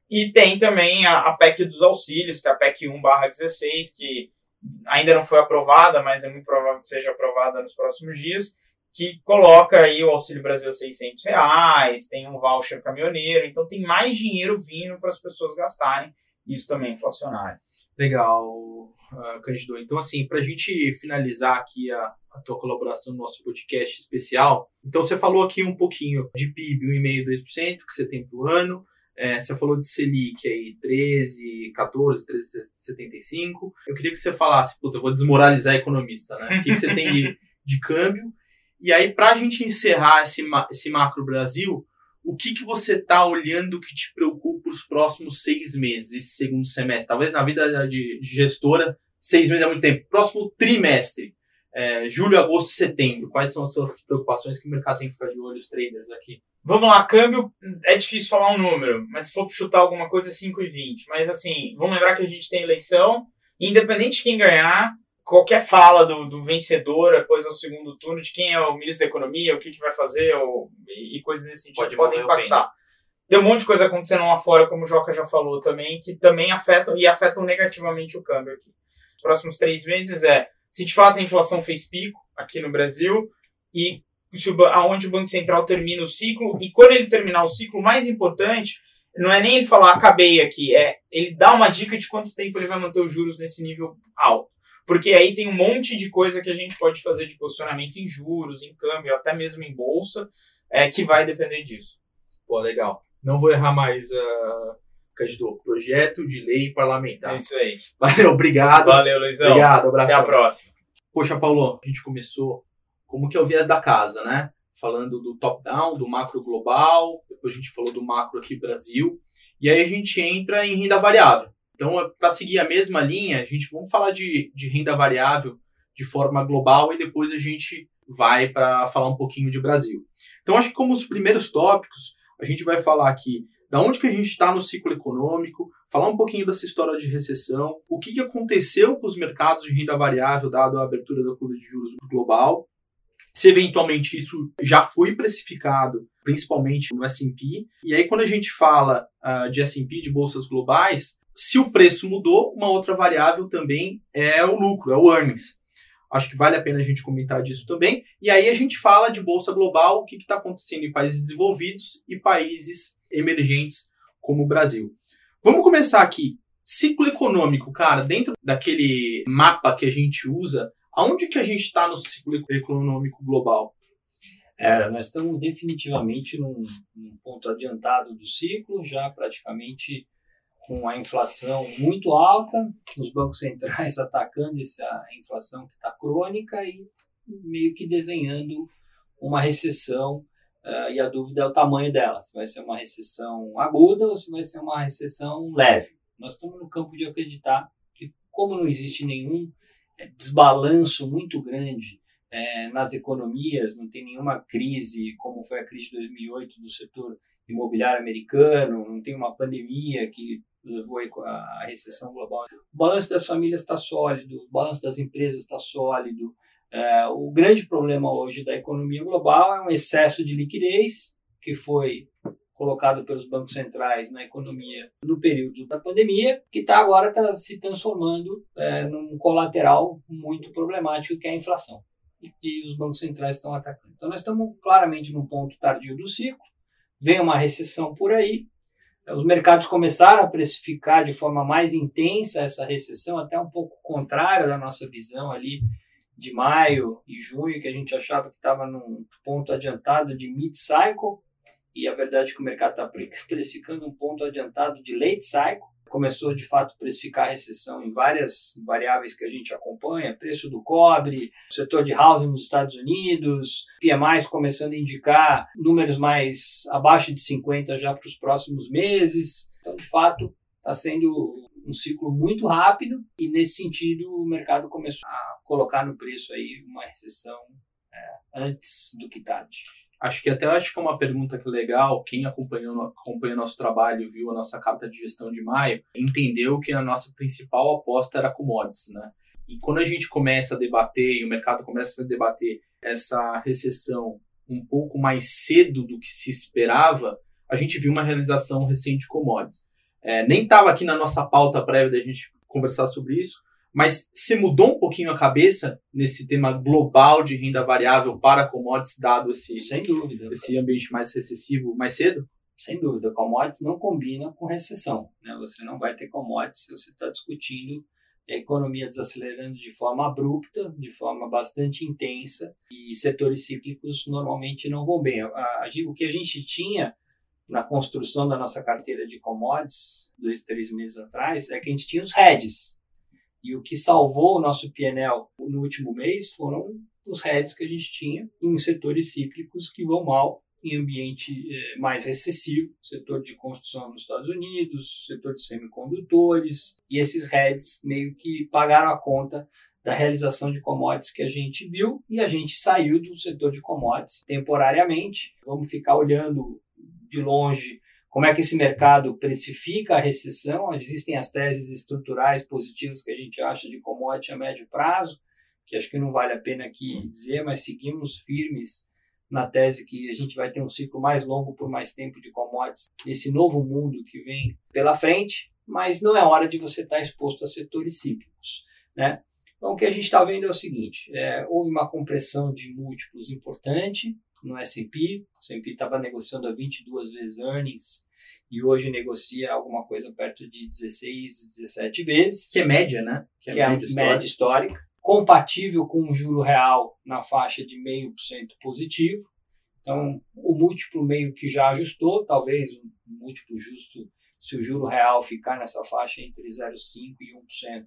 E tem também a, a PEC dos auxílios, que é a PEC 1/16, que ainda não foi aprovada, mas é muito provável que seja aprovada nos próximos dias, que coloca aí o Auxílio Brasil a 600 reais, tem um voucher caminhoneiro, então tem mais dinheiro vindo para as pessoas gastarem, isso também é inflacionário. Legal, uh, Cândido. Então, assim, para a gente finalizar aqui a, a tua colaboração no nosso podcast especial, então você falou aqui um pouquinho de PIB, 1,5%, 2% que você tem para o ano, é, você falou de Selic aí, 13, 14, 13,75. Eu queria que você falasse, puta, eu vou desmoralizar economista, né? O que, que você tem de, de câmbio? E aí, para a gente encerrar esse, esse macro Brasil, o que, que você está olhando que te preocupa os próximos seis meses, esse segundo semestre? Talvez na vida de, gestora, seis meses é muito tempo. Próximo trimestre é, julho, agosto, setembro? Quais são as suas preocupações que o mercado tem que ficar de olho, os traders aqui? Vamos lá, câmbio é difícil falar um número, mas se for chutar alguma coisa, 5 e 20. Mas assim, vamos lembrar que a gente tem eleição, independente de quem ganhar, qualquer fala do, do vencedor após o segundo turno, de quem é o ministro da Economia, o que, que vai fazer, ou, e, e coisas nesse sentido, Pode podem impactar. Tem um monte de coisa acontecendo lá fora, como o Joca já falou também, que também afetam e afetam negativamente o câmbio aqui. Os próximos três meses é se de fato a inflação fez pico aqui no Brasil e o, aonde o Banco Central termina o ciclo e quando ele terminar o ciclo, o mais importante não é nem ele falar acabei aqui, é ele dá uma dica de quanto tempo ele vai manter os juros nesse nível alto. Porque aí tem um monte de coisa que a gente pode fazer de posicionamento em juros, em câmbio, até mesmo em bolsa, é, que vai depender disso. Pô, legal. Não vou errar mais uh, Cândido, projeto de lei parlamentar. É isso aí. Valeu, obrigado. Valeu, Luizão. Obrigado, abraço. Até a próxima. Poxa, Paulo, a gente começou como que é o viés da casa, né? Falando do top-down, do macro global, depois a gente falou do macro aqui Brasil, e aí a gente entra em renda variável. Então, para seguir a mesma linha, a gente vamos falar de, de renda variável de forma global e depois a gente vai para falar um pouquinho de Brasil. Então, acho que como os primeiros tópicos, a gente vai falar aqui da onde que a gente está no ciclo econômico, falar um pouquinho dessa história de recessão, o que, que aconteceu com os mercados de renda variável dado a abertura da curva de juros global, se eventualmente isso já foi precificado, principalmente no S&P. E aí quando a gente fala uh, de S&P, de bolsas globais, se o preço mudou, uma outra variável também é o lucro, é o earnings. Acho que vale a pena a gente comentar disso também. E aí a gente fala de bolsa global, o que está acontecendo em países desenvolvidos e países emergentes como o Brasil. Vamos começar aqui. Ciclo econômico, cara, dentro daquele mapa que a gente usa, aonde que a gente está no ciclo econômico global? É, nós estamos definitivamente num, num, ponto adiantado do ciclo, já praticamente com a inflação muito alta, os bancos centrais atacando essa inflação que está crônica e meio que desenhando uma recessão Uh, e a dúvida é o tamanho dela, se vai ser uma recessão aguda ou se vai ser uma recessão leve. Nós estamos no campo de acreditar que, como não existe nenhum é, desbalanço muito grande é, nas economias, não tem nenhuma crise como foi a crise de 2008 do setor imobiliário americano, não tem uma pandemia que levou a recessão global. O balanço das famílias está sólido, o balanço das empresas está sólido, é, o grande problema hoje da economia global é um excesso de liquidez que foi colocado pelos bancos centrais na economia no período da pandemia, que está agora tá se transformando é, num colateral muito problemático que é a inflação. e os bancos centrais estão atacando. Então, nós estamos claramente num ponto tardio do ciclo, vem uma recessão por aí, os mercados começaram a precificar de forma mais intensa essa recessão, até um pouco contrária da nossa visão ali de maio e junho, que a gente achava que estava num ponto adiantado de mid-cycle, e a verdade é que o mercado está precificando um ponto adiantado de late cycle começou de fato a precificar a recessão em várias variáveis que a gente acompanha, preço do cobre, setor de housing nos Estados Unidos, PMIs começando a indicar números mais abaixo de 50 já para os próximos meses. Então, de fato, está sendo um ciclo muito rápido e nesse sentido o mercado começou a colocar no preço aí uma recessão é, antes do que tarde. Acho que até acho que é uma pergunta que é legal. Quem acompanhou acompanhou nosso trabalho, viu a nossa carta de gestão de maio, entendeu que a nossa principal aposta era commodities, né? E quando a gente começa a debater e o mercado começa a debater essa recessão um pouco mais cedo do que se esperava, a gente viu uma realização recente de commodities. É, nem estava aqui na nossa pauta prévia da gente conversar sobre isso, mas se mudou um pouquinho a cabeça nesse tema global de renda variável para commodities, dado esse, Sem dúvida, esse ambiente mais recessivo mais cedo? Sem dúvida, commodities não combina com recessão. Né? Você não vai ter commodities se você está discutindo a economia desacelerando de forma abrupta, de forma bastante intensa, e setores cíclicos normalmente não vão bem. O que a gente tinha na construção da nossa carteira de commodities, dois, três meses atrás, é que a gente tinha os hedges, e o que salvou o nosso PNL no último mês foram os heads que a gente tinha em setores cíclicos que vão mal em ambiente é, mais recessivo, setor de construção nos Estados Unidos, setor de semicondutores, e esses heads meio que pagaram a conta da realização de commodities que a gente viu e a gente saiu do setor de commodities temporariamente. Vamos ficar olhando de longe como é que esse mercado precifica a recessão. Existem as teses estruturais positivas que a gente acha de commodity a médio prazo, que acho que não vale a pena aqui dizer, mas seguimos firmes na tese que a gente vai ter um ciclo mais longo por mais tempo de commodities nesse novo mundo que vem pela frente, mas não é hora de você estar exposto a setores cíclicos, né? Então, o que a gente está vendo é o seguinte: é, houve uma compressão de múltiplos importante, no S&P. O S&P estava negociando a 22 vezes earnings e hoje negocia alguma coisa perto de 16, 17 vezes. Que é média, né? Que é, que é a média, histórica. média histórica. Compatível com o juro real na faixa de 0,5% positivo. Então, o múltiplo meio que já ajustou, talvez um múltiplo justo se o juro real ficar nessa faixa entre 0,5% e 1%.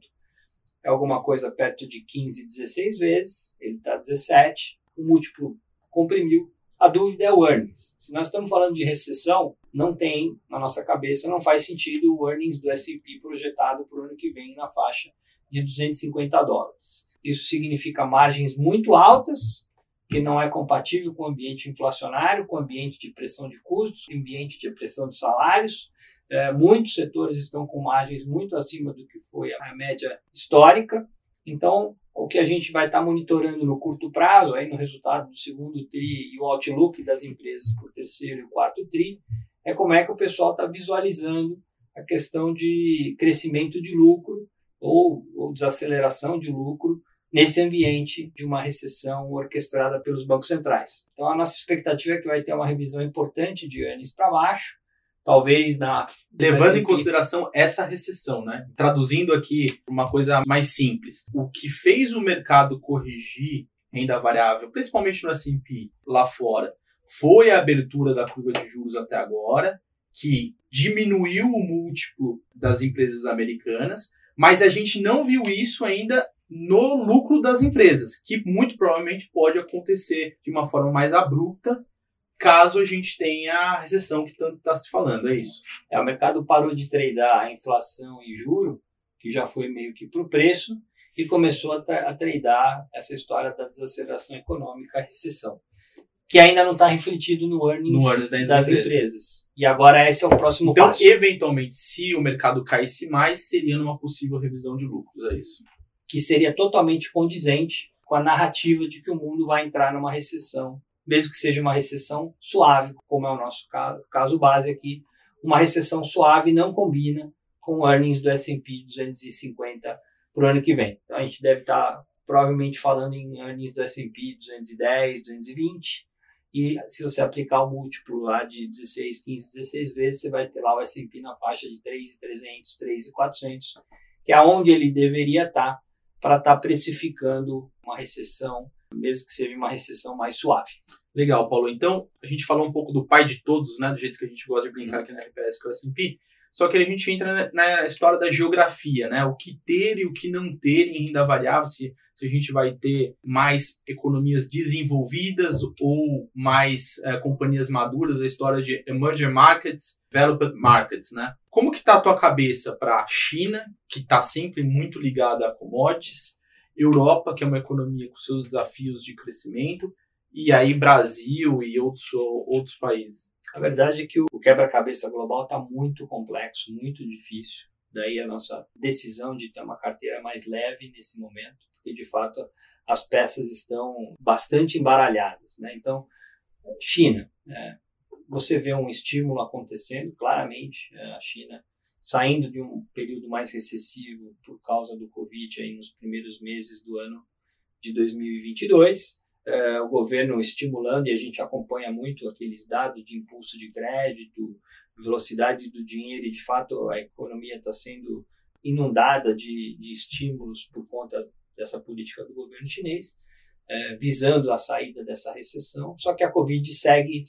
É alguma coisa perto de 15, 16 vezes, ele está 17. O múltiplo comprimiu. A dúvida é o earnings. Se nós estamos falando de recessão, não tem na nossa cabeça, não faz sentido o earnings do S&P projetado para o ano que vem na faixa de 250 dólares. Isso significa margens muito altas, que não é compatível com o ambiente inflacionário, com o ambiente de pressão de custos, ambiente de pressão de salários. É, muitos setores estão com margens muito acima do que foi a média histórica. Então, o que a gente vai estar tá monitorando no curto prazo, aí no resultado do segundo TRI e o outlook das empresas o terceiro e quarto TRI, é como é que o pessoal está visualizando a questão de crescimento de lucro ou, ou desaceleração de lucro nesse ambiente de uma recessão orquestrada pelos bancos centrais. Então, a nossa expectativa é que vai ter uma revisão importante de earnings para baixo, talvez na levando em consideração essa recessão, né? Traduzindo aqui uma coisa mais simples, o que fez o mercado corrigir renda variável, principalmente no S&P lá fora, foi a abertura da curva de juros até agora, que diminuiu o múltiplo das empresas americanas, mas a gente não viu isso ainda no lucro das empresas, que muito provavelmente pode acontecer de uma forma mais abrupta caso a gente tenha a recessão que tanto está se falando, é isso. É, o mercado parou de tradear a inflação e juro, que já foi meio que para o preço, e começou a, a tradear essa história da desaceleração econômica, a recessão, que ainda não está refletido no earnings, no earnings das, das empresas. empresas. E agora esse é o próximo então, passo. Então, eventualmente, se o mercado caísse mais, seria numa possível revisão de lucros, é isso? Que seria totalmente condizente com a narrativa de que o mundo vai entrar numa recessão mesmo que seja uma recessão suave, como é o nosso caso, caso base aqui, uma recessão suave não combina com earnings do S&P 250 para o ano que vem. Então a gente deve estar tá provavelmente falando em earnings do S&P 210, 220, e se você aplicar o múltiplo lá de 16, 15, 16 vezes, você vai ter lá o S&P na faixa de 3,300, 3,400, que é onde ele deveria estar para estar tá precificando uma recessão, mesmo que seja uma recessão mais suave. Legal, Paulo. Então, a gente falou um pouco do pai de todos, né, do jeito que a gente gosta de brincar aqui na RPS, é o S&P, só que a gente entra na história da geografia, né? O que ter e o que não ter em renda variável, se, se a gente vai ter mais economias desenvolvidas ou mais é, companhias maduras, a história de emerging markets, developed markets, né? Como que tá a tua cabeça para a China, que está sempre muito ligada a commodities, Europa, que é uma economia com seus desafios de crescimento, e aí Brasil e outros, outros países? A verdade é que o quebra-cabeça global está muito complexo, muito difícil. Daí a nossa decisão de ter uma carteira mais leve nesse momento, porque de fato as peças estão bastante embaralhadas. Né? Então, China, é, você vê um estímulo acontecendo, claramente, é, a China saindo de um período mais recessivo por causa do Covid aí nos primeiros meses do ano de 2022 é, o governo estimulando, e a gente acompanha muito aqueles dados de impulso de crédito, velocidade do dinheiro, e de fato a economia está sendo inundada de, de estímulos por conta dessa política do governo chinês, é, visando a saída dessa recessão. Só que a Covid segue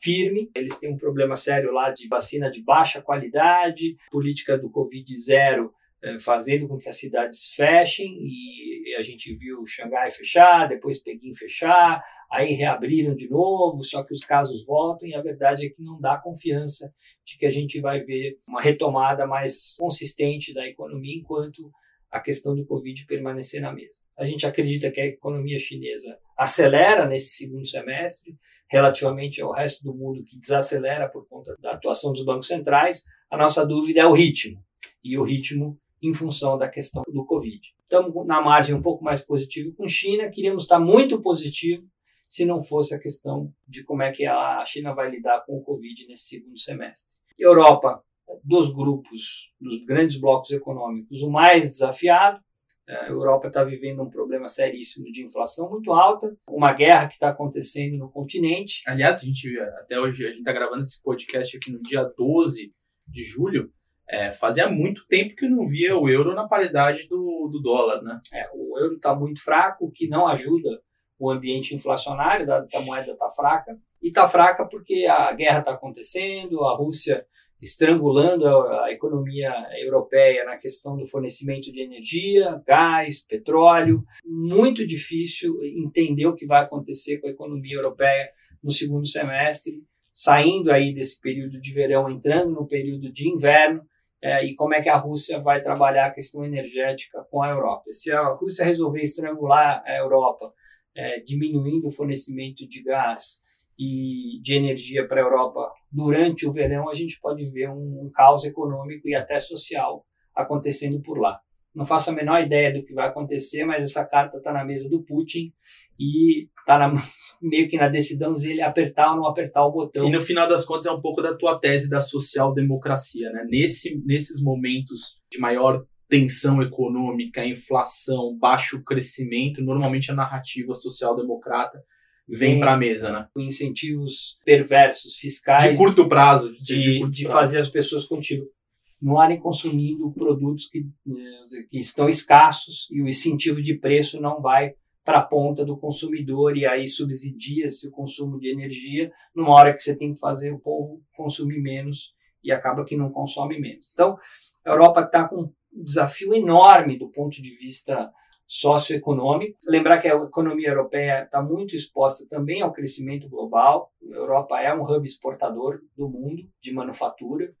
firme, eles têm um problema sério lá de vacina de baixa qualidade, política do Covid zero é, fazendo com que as cidades fechem e a gente viu Xangai fechar, depois Pequim fechar, aí reabriram de novo, só que os casos voltam e a verdade é que não dá confiança de que a gente vai ver uma retomada mais consistente da economia enquanto a questão do Covid permanecer na mesa. A gente acredita que a economia chinesa acelera nesse segundo semestre, relativamente ao resto do mundo que desacelera por conta da atuação dos bancos centrais. A nossa dúvida é o ritmo. E o ritmo em função da questão do Covid. Estamos na margem um pouco mais positivo com China, queríamos estar muito positivo se não fosse a questão de como é que a China vai lidar com o Covid nesse segundo semestre. Europa, dos grupos, dos grandes blocos econômicos, o mais desafiado. A Europa está vivendo um problema seríssimo de inflação muito alta, uma guerra que está acontecendo no continente. Aliás, a gente, até hoje, a gente está gravando esse podcast aqui no dia 12 de julho. É, fazia muito tempo que não via o euro na paridade do, do dólar, né? É, o euro está muito fraco, o que não ajuda o ambiente inflacionário, dado que a moeda está fraca. E está fraca porque a guerra está acontecendo, a Rússia estrangulando a, a, economia europeia na questão do fornecimento de energia, gás, petróleo. Muito difícil entender o que vai acontecer com a economia europeia no segundo semestre, saindo aí desse período de verão, entrando no período de inverno é, e como é que a Rússia vai trabalhar a questão energética com a Europa. Se a Rússia resolver estrangular a Europa, é, diminuindo o fornecimento de gás e de energia para a Europa durante o verão, a gente pode ver um, um caos econômico e até social acontecendo por lá. Não faço a menor ideia do que vai acontecer, mas essa carta está na mesa do Putin e está meio que na decisão dele apertar ou não apertar o botão. E no final das contas é um pouco da tua tese da social-democracia, né? Nesse, nesses momentos de maior tensão econômica, inflação, baixo crescimento, normalmente a narrativa social-democrata vem para a mesa, né? Com incentivos perversos, fiscais. De curto prazo. De, de, curto de prazo. fazer as pessoas continuarem consumindo produtos que, eh, que estão escassos e o incentivo de preço não vai para a ponta do consumidor e aí subsidia-se o consumo de energia numa hora que você tem que fazer o povo consumir menos e acaba que não consome menos. Então, a Europa está com um desafio enorme do ponto de vista socioeconômico. Lembrar que a economia europeia está muito exposta também ao crescimento global. A Europa é um hub exportador do mundo de manufatura,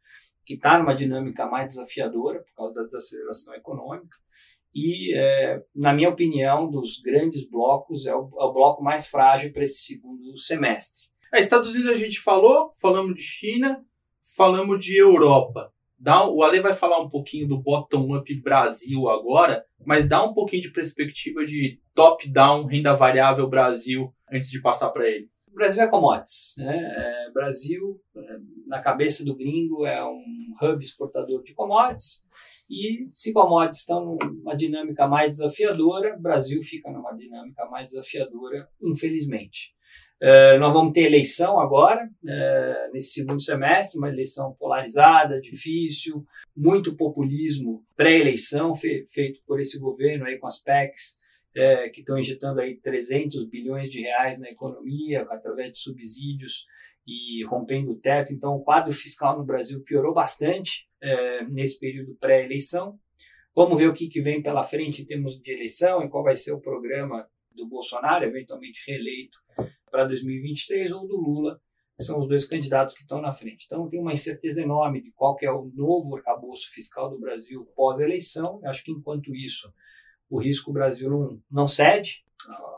que está numa dinâmica mais desafiadora por causa da desaceleração econômica e, é, na minha opinião, dos grandes blocos, é o, é o bloco mais frágil para esse segundo semestre. É, Estados Unidos a gente falou, falamos de China, falamos de Europa. Dá, o Ale vai falar um pouquinho do bottom-up Brasil agora, mas dá um pouquinho de perspectiva de top-down, renda variável Brasil, antes de passar para ele. O Brasil é commodities. Né? É, Brasil, é, na cabeça do gringo, é um hub exportador de commodities E se commodities estão numa dinâmica mais desafiadora, o Brasil fica numa dinâmica mais desafiadora, infelizmente. Uh, nós vamos ter eleição agora, uh, nesse segundo semestre, uma eleição polarizada, difícil, muito populismo pré-eleição fe feito por esse governo aí com as PECs, uh, que estão injetando aí 300 bilhões de reais na economia através de subsídios e rompendo o teto. Então, o quadro fiscal no Brasil piorou bastante nesse período pré-eleição. Vamos ver o que, que vem pela frente em termos de eleição e qual vai ser o programa do Bolsonaro, eventualmente reeleito para 2023, ou do Lula, são os dois candidatos que estão na frente. Então, tem uma incerteza enorme de qual é o novo arcabouço fiscal do Brasil pós-eleição. Acho que, enquanto isso, o risco Brasil não, não cede,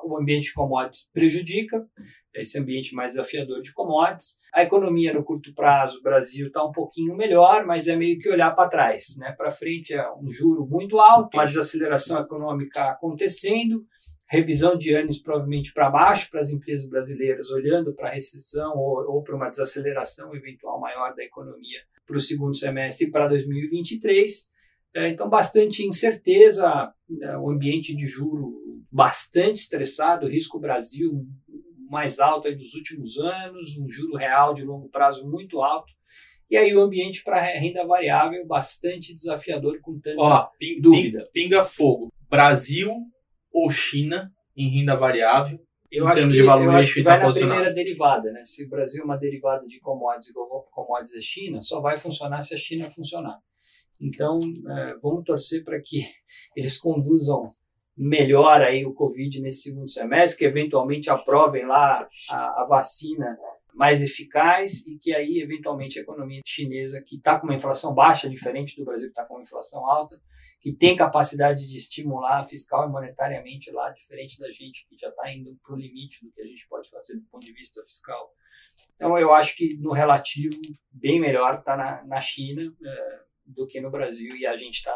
o ambiente de commodities prejudica, esse ambiente mais desafiador de commodities. A economia no curto prazo, o Brasil está um pouquinho melhor, mas é meio que olhar para trás. Né? Para frente é um juro muito alto, uma desaceleração econômica acontecendo, revisão de anos provavelmente para baixo para as empresas brasileiras, olhando para a recessão ou, ou para uma desaceleração eventual maior da economia para o segundo semestre e para 2023. É, então, bastante incerteza, é, o ambiente de juro bastante estressado, risco Brasil mais alto aí dos últimos anos, um juro real de longo prazo muito alto. E aí o ambiente para renda variável bastante desafiador com tanta Ó, ping, dúvida. Pinga fogo. Brasil ou China em renda variável. Eu acho, que, eu acho que vai na primeira derivada, né? Se o Brasil é uma derivada de commodities igual commodities é China, só vai funcionar se a China funcionar. Então, é, vamos torcer para que eles conduzam melhor aí o Covid nesse segundo semestre, que eventualmente aprovem lá a, a vacina mais eficaz e que aí, eventualmente, a economia chinesa, que está com uma inflação baixa, diferente do Brasil, que está com uma inflação alta, que tem capacidade de estimular fiscal e monetariamente lá, diferente da gente que já está indo para o limite do que a gente pode fazer do ponto de vista fiscal. Então, eu acho que no relativo, bem melhor está na, na China é, do que no Brasil, e a gente está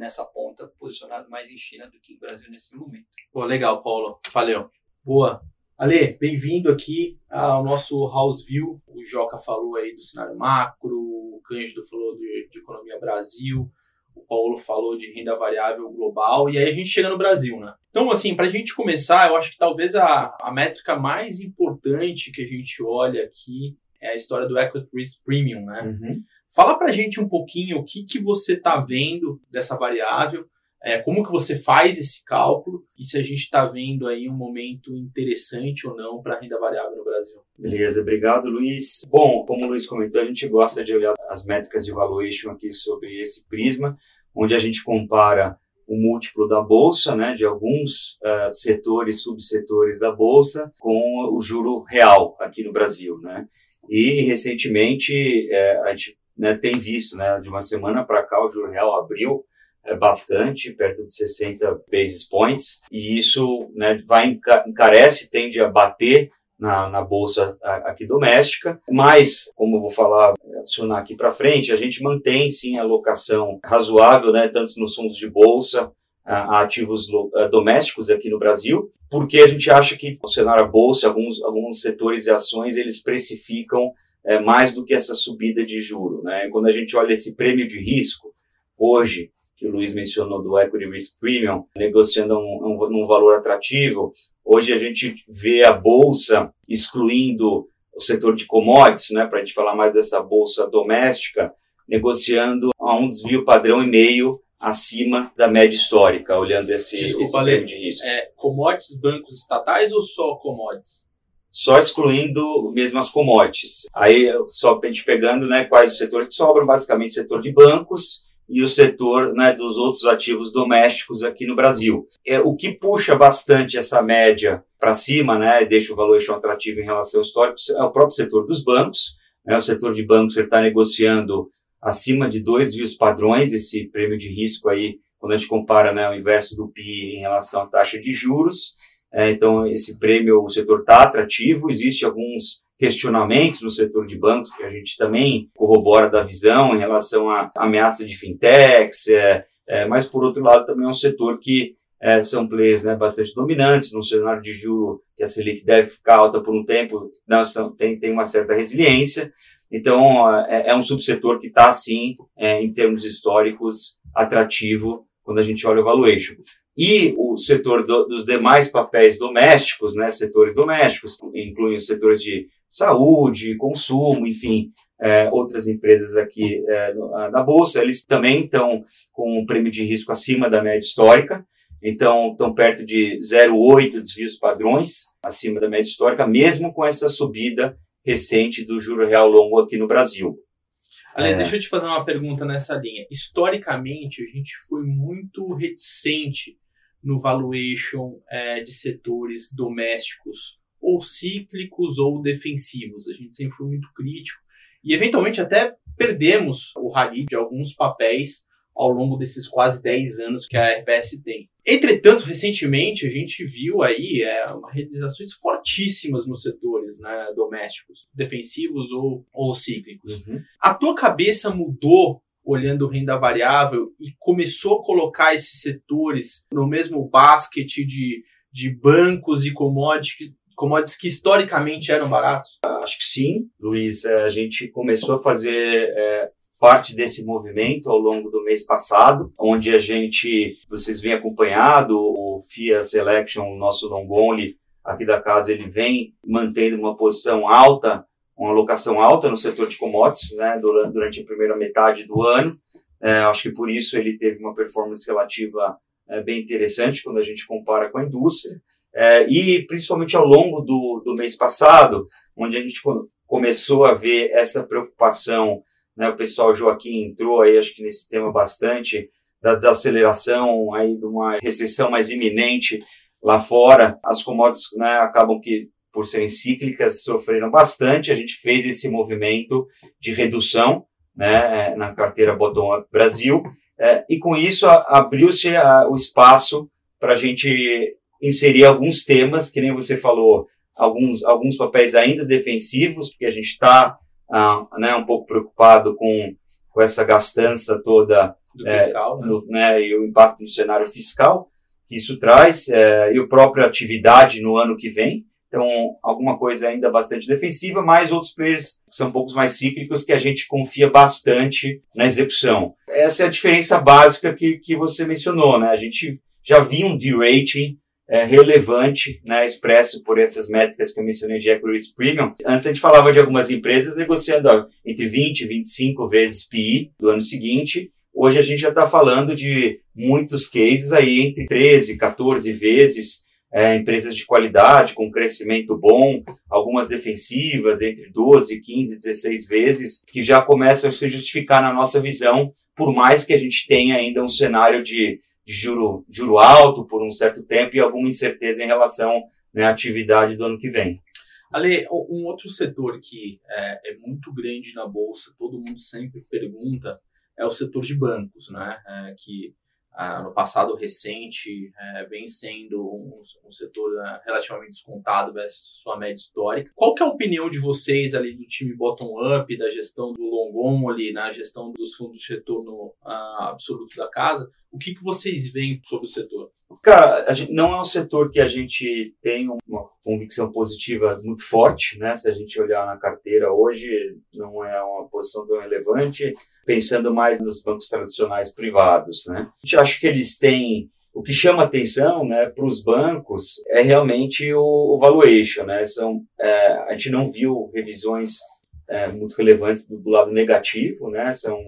nessa ponta posicionado mais em China do que no Brasil nesse momento. Pô, legal, Paulo. Valeu. Boa. Ale, bem-vindo aqui ao nosso House View. O Joca falou aí do cenário macro, o Cândido falou de, de economia Brasil, o Paulo falou de renda variável global, e aí a gente chega no Brasil, né? Então, assim, para a gente começar, eu acho que talvez a, a métrica mais importante que a gente olha aqui é a história do Equity Risk Premium, né? Uhum. Fala para gente um pouquinho o que, que você está vendo dessa variável, é, como que você faz esse cálculo e se a gente está vendo aí um momento interessante ou não para a renda variável no Brasil. Beleza, obrigado Luiz. Bom, como o Luiz comentou, a gente gosta de olhar as métricas de valuation aqui sobre esse prisma, onde a gente compara o múltiplo da bolsa, né, de alguns uh, setores, subsetores da bolsa, com o juro real aqui no Brasil, né. E recentemente uh, a gente né, tem visto, né, de uma semana para cá o juro real abriu é bastante, perto de 60 basis points, e isso né, vai encarece, tende a bater na, na, bolsa aqui doméstica, mas, como eu vou falar, adicionar aqui para frente, a gente mantém sim a alocação razoável, né, tanto nos fundos de bolsa, a ativos domésticos aqui no Brasil, porque a gente acha que o cenário bolsa, alguns, alguns setores e ações, eles precificam é, mais do que essa subida de juro. Né? Quando a gente olha esse prêmio de risco, hoje, que o Luiz mencionou do Equity Risk Premium, negociando um, um, um valor atrativo. Hoje a gente vê a bolsa excluindo o setor de commodities, né, para a gente falar mais dessa bolsa doméstica, negociando a um desvio padrão e meio acima da média histórica, olhando esse, Desculpa, esse de risco. É, commodities, bancos estatais ou só commodities? Só excluindo mesmo as commodities. Aí, só a gente pegando né, quais os setores que sobram, basicamente o setor de bancos, e o setor né, dos outros ativos domésticos aqui no Brasil. É, o que puxa bastante essa média para cima, né, deixa o valuation atrativo em relação ao histórico, é o próprio setor dos bancos. Né, o setor de bancos está negociando acima de dois desvios padrões, esse prêmio de risco aí, quando a gente compara né, o inverso do PI em relação à taxa de juros. É, então, esse prêmio, o setor está atrativo, existe alguns questionamentos no setor de bancos, que a gente também corrobora da visão em relação à ameaça de fintechs, é, é, mas por outro lado também é um setor que é, são players né, bastante dominantes, num cenário de juro que a Selic deve ficar alta por um tempo, não, são, tem, tem uma certa resiliência, então é, é um subsetor que está, sim, é, em termos históricos, atrativo quando a gente olha o valuation. E o setor do, dos demais papéis domésticos, né, setores domésticos, incluem os setores de saúde, consumo, enfim, é, outras empresas aqui é, na Bolsa, eles também estão com um prêmio de risco acima da média histórica, então estão perto de 0,8 desvios padrões, acima da média histórica, mesmo com essa subida recente do juro real longo aqui no Brasil. Ale, é. deixa eu te fazer uma pergunta nessa linha. Historicamente, a gente foi muito reticente no valuation é, de setores domésticos, ou cíclicos ou defensivos. A gente sempre foi muito crítico e, eventualmente, até perdemos o rally de alguns papéis ao longo desses quase 10 anos que a RPS tem. Entretanto, recentemente a gente viu aí é, realizações fortíssimas nos setores né, domésticos, defensivos ou, ou cíclicos. Uhum. A tua cabeça mudou olhando renda variável e começou a colocar esses setores no mesmo basket de, de bancos e commodities, commodities que historicamente eram baratos? Acho que sim, Luiz. É, a gente começou a fazer é, parte desse movimento ao longo do mês passado, onde a gente, vocês vêm acompanhado, o FIA Selection, o nosso long only aqui da casa, ele vem mantendo uma posição alta, uma alocação alta no setor de commodities, né, durante, a primeira metade do ano. É, acho que por isso ele teve uma performance relativa é, bem interessante quando a gente compara com a indústria. É, e principalmente ao longo do, do mês passado, onde a gente começou a ver essa preocupação né, o pessoal Joaquim entrou aí, acho que nesse tema bastante, da desaceleração aí de uma recessão mais iminente lá fora. As commodities né, acabam que, por serem cíclicas, sofreram bastante. A gente fez esse movimento de redução né, na carteira Bottom Up Brasil. É, e com isso abriu-se o espaço para a gente inserir alguns temas, que nem você falou, alguns, alguns papéis ainda defensivos, porque a gente está ah, né, um pouco preocupado com, com essa gastança toda é, fiscal, né? No, né, e o impacto no cenário fiscal que isso traz, é, e a própria atividade no ano que vem. Então, alguma coisa ainda bastante defensiva, mas outros players que são um pouco mais cíclicos que a gente confia bastante na execução. Essa é a diferença básica que, que você mencionou, né? A gente já viu um de-rating é, relevante, né, expresso por essas métricas que eu mencionei de Equity Risk Premium. Antes a gente falava de algumas empresas negociando ó, entre 20 e 25 vezes PI do ano seguinte. Hoje a gente já está falando de muitos cases aí entre 13 e 14 vezes. É, empresas de qualidade, com crescimento bom, algumas defensivas, entre 12, 15, 16 vezes, que já começam a se justificar na nossa visão, por mais que a gente tenha ainda um cenário de de juro, juro alto por um certo tempo e alguma incerteza em relação né, à atividade do ano que vem. Ale, um outro setor que é, é, muito grande na bolsa, todo mundo sempre pergunta, é o setor de bancos, né? É, que ah, no passado recente é, vem sendo um, um setor né, relativamente descontado versus sua média histórica. Qual que é a opinião de vocês ali do time bottom-up, da gestão do long ali, na gestão dos fundos de retorno ah, absoluto da casa? O que, que vocês veem sobre o setor? Cara, gente, não é um setor que a gente tem uma convicção positiva muito forte, né? Se a gente olhar na carteira hoje, não é uma posição tão relevante, pensando mais nos bancos tradicionais privados, né? A gente acha que eles têm o que chama atenção né, para os bancos é realmente o, o valuation. Né? São, é, a gente não viu revisões é, muito relevantes do, do, lado negativo, né? são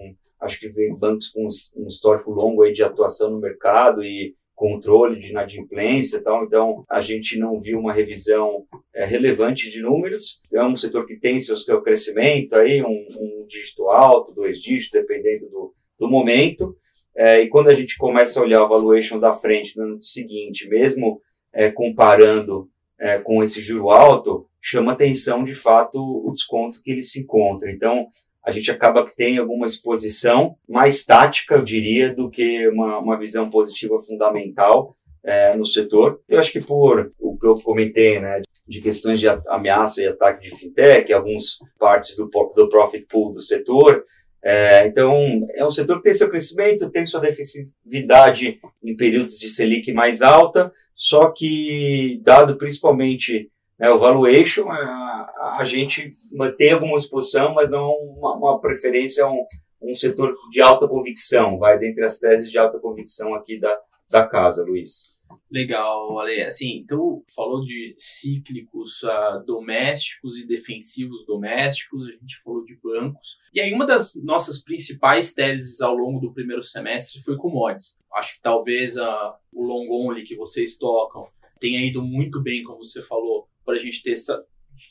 acho que vem bancos com um histórico longo aí de atuação no mercado e controle de inadimplência e tal, então a gente não viu uma revisão é, relevante de números. Então, é um setor que tem seu, seu crescimento aí, um, um dígito alto, dois dígitos, dependendo do, do momento. É, e quando a gente começa a olhar o valuation da frente no ano seguinte, mesmo é, comparando é, com esse juro alto, chama atenção de fato o desconto que ele se encontra. Então, a gente acaba que tem alguma exposição mais tática, eu diria, do que uma, uma visão positiva fundamental é, no setor. Eu acho que por o que eu comentei, né, de questões de ameaça e ataque de fintech, algumas partes do, do profit pool do setor, é, então, é um setor que tem seu crescimento, tem sua defensividade em períodos de Selic mais alta, só que, dado principalmente né, o valuation, a, a, gente mantém alguma exposição, mas não uma, uma preferência, um, um setor de alta convicção, vai dentre as teses de alta convicção aqui da, da casa, Luiz. Legal, Ale. Assim, então, falou de cíclicos uh, domésticos e defensivos domésticos, a gente falou de bancos. E aí, uma das nossas principais teses ao longo do primeiro semestre foi commodities. Acho que talvez uh, o long only que vocês tocam tenha ido muito bem, como você falou, para a gente ter